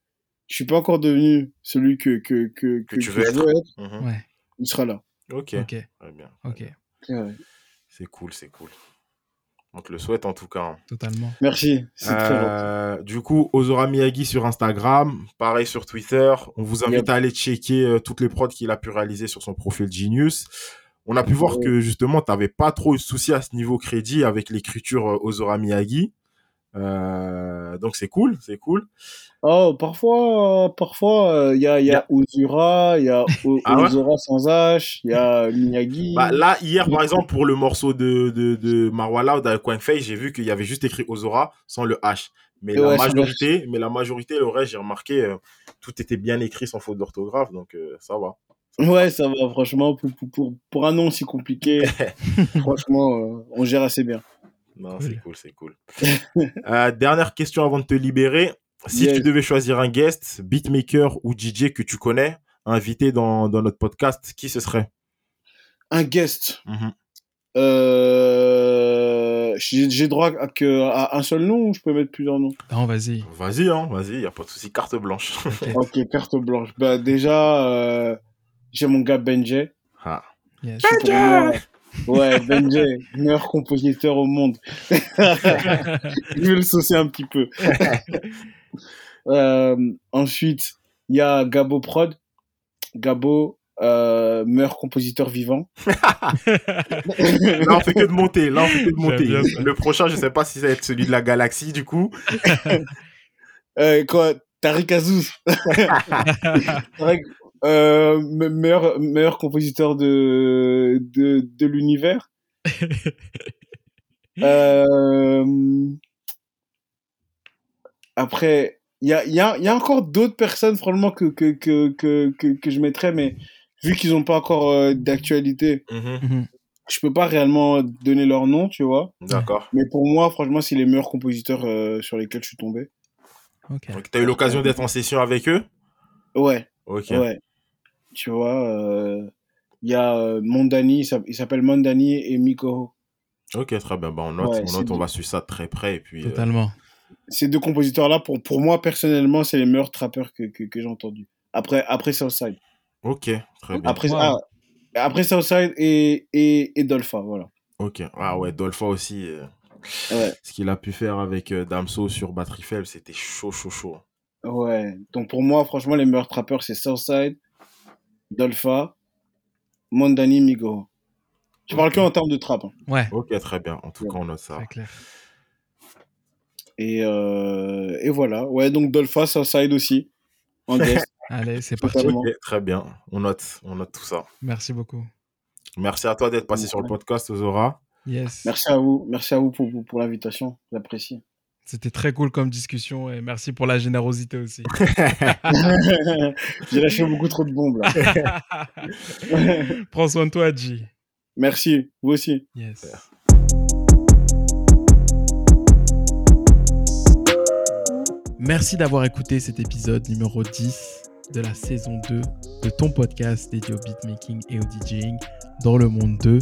je suis pas encore devenu celui que, que, que, Que tu veux je être. veux être, Mhm. Ouais. il sera là. Ok. Ok. Très bien. Ok. Ouais. C'est cool, c'est cool. On te le souhaite en tout cas. hein. Totalement. Merci, c'est très gentil. Euh, du coup, Ozora Miyagi sur Instagram, pareil sur Twitter. On vous invite Yep. à aller checker euh, toutes les prods qu'il a pu réaliser sur son profil Genius. On a pu voir Ouais. que justement, tu n'avais pas trop eu de soucis à ce niveau crédit avec l'écriture euh, Ozora Miyagi. Euh, donc c'est cool, c'est cool. Oh, parfois, euh, parfois, il y a, y Y a Uzura, il y a O- Ah ouais? Sans H, il y a Miyagi. Bah, là, hier, par exemple, pour le morceau de, de, de Marwa Loud avec Quang Fei, j'ai vu qu'il y avait juste écrit Ozora sans le H. Mais Et la ouais, majorité, mais la majorité, le reste, j'ai remarqué, euh, tout était bien écrit sans faute d'orthographe, donc euh, ça va. Ouais, ça va, franchement, pour, pour, pour, un nom si compliqué, franchement, euh, on gère assez bien. Non, Cool. c'est cool, c'est cool. Euh, dernière question avant de te libérer. Si Yes. tu devais choisir un guest, beatmaker ou DJ que tu connais, invité dans, dans notre podcast, qui ce serait? Un guest. Mhm. Euh, J'ai j'ai droit à, que, à un seul nom ou je peux mettre plusieurs noms? Non, vas-y. Vas-y, hein, vas-y, y a pas de souci, carte blanche. Ok, carte blanche. Bah, déjà, euh, j'ai mon gars Benjay. Ah. Yes. Moi, Ouais, Benjay, meilleur compositeur au monde. je vais le saucer un petit peu. Euh, ensuite, il y a Gabo Prod. Gabo, euh, meilleur compositeur vivant. Là, on fait que de monter. Là, on fait que de monter. Le prochain, je sais pas si ça va être celui de la galaxie, du coup. Euh, quoi Tariq Azouz. Tariq, euh, me- meilleur, meilleur compositeur de, de, de l'univers. Euh, après, il y a, il y, a, il y a encore d'autres personnes, franchement, que, que, que, que, que, que je mettrais, mais vu qu'ils n'ont pas encore euh, d'actualité, Mhm. Mhm. je peux pas réellement donner leur nom, tu vois. D'accord. Mais pour moi, franchement, c'est les meilleurs compositeurs euh, sur lesquels je suis tombé. Ok. Donc, t'as eu l'occasion d'être en session avec eux? Ouais, Ok. ouais. Tu vois, euh, il y a euh, Mondani, il s'app- il s'appelle Mondani et Miko. Ok, très bien. Bah, on note, Ouais, on, note on va suivre ça de très près. Et puis, euh, Totalement. Ces deux compositeurs-là, pour, pour moi, personnellement, c'est les meilleurs trappeurs que, que, que j'ai entendus. Après, après Southside. ok, très bien. Après, Wow. ah, après Southside et, et, et Dolpha, voilà. Ok. Ah ouais, Dolpha aussi. euh, Ouais. Ce qu'il a pu faire avec euh, Damso sur Batterie Faible, c'était chaud, chaud, chaud. Ouais. Donc pour moi, franchement, les meilleurs trappeurs, c'est Southside, Dolpha, Mondani, Migo. Je parle que en termes de trap. hein. Ouais, Ok, très bien. En tout cas, on note ça. très clair. Et, euh, et voilà. Ouais, donc Dolpha, Southside aussi. En guest. Allez, c'est parti. Très bien. On note, on note tout ça. Merci beaucoup. Merci à toi d'être passé sur le podcast, Zora. Yes. Merci à vous. Merci à vous pour, pour, pour l'invitation. J'apprécie. C'était très cool comme discussion et merci pour la générosité aussi. J'ai lâché beaucoup trop de bombes là. Prends soin de toi, G. Merci. Vous aussi. Yes. Merci d'avoir écouté cet épisode numéro 10 de la saison 2 de ton podcast dédié au beatmaking et au DJing dans le monde 2.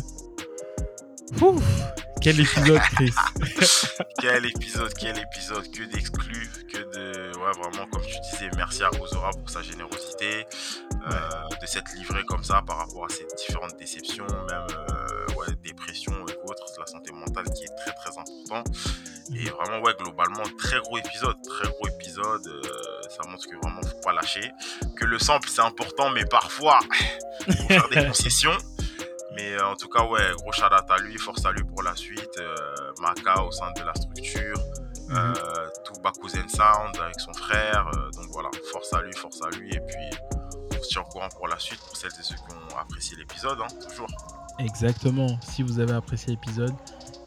Ouf, quel épisode, Chris. quel épisode, quel épisode, que d'exclus, que de. Ouais, vraiment, comme tu disais, merci à Ozora pour sa générosité, euh, de s'être livré comme ça par rapport à ces différentes déceptions, même euh, ouais, dépression et autres, la santé mentale qui est très très important. Et vraiment, ouais, globalement, très gros épisode, très gros épisode. euh, ça montre que vraiment, faut pas lâcher. Que le sample, c'est important, mais parfois, faut faire des concessions. Mais euh, en tout cas, ouais, gros shout à lui, force à lui pour la suite. Euh, Maka au sein de la structure, euh, tout Bakuzen Sound avec son frère. euh, donc voilà, force à lui, force à lui. Et puis, on se tient au courant pour la suite pour celles et ceux qui ont apprécié l'épisode, hein, toujours. Exactement. Si vous avez apprécié l'épisode,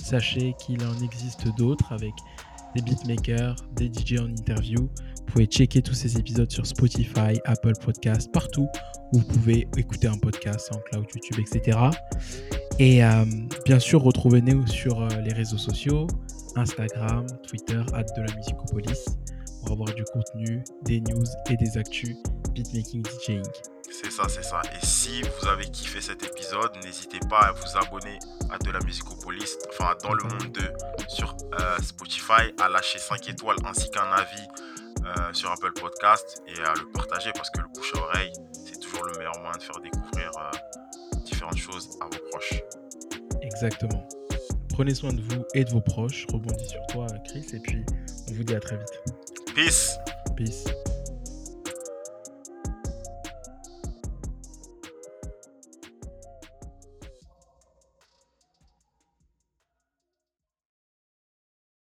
sachez qu'il en existe d'autres avec des beatmakers, des DJ en interview. Vous pouvez checker tous ces épisodes sur Spotify, Apple Podcast, partout où vous pouvez écouter un podcast, SoundCloud, YouTube, etc. Et euh, bien sûr, retrouvez-nous sur euh, les réseaux sociaux, Instagram, Twitter, de la Musicopolis, pour avoir du contenu, des news et des actus beatmaking DJing. C'est ça, c'est ça. Et si vous avez kiffé cet épisode, n'hésitez pas à vous abonner à De la Musicopolis, enfin dans le monde 2 sur euh, Spotify, à lâcher 5 étoiles ainsi qu'un avis euh, sur Apple Podcast et à le partager parce que le bouche à oreille, c'est toujours le meilleur moyen de faire découvrir euh, différentes choses à vos proches. Exactement. Prenez soin de vous et de vos proches. Rebondis sur toi, Chris, et puis on vous dit à très vite. Peace Peace.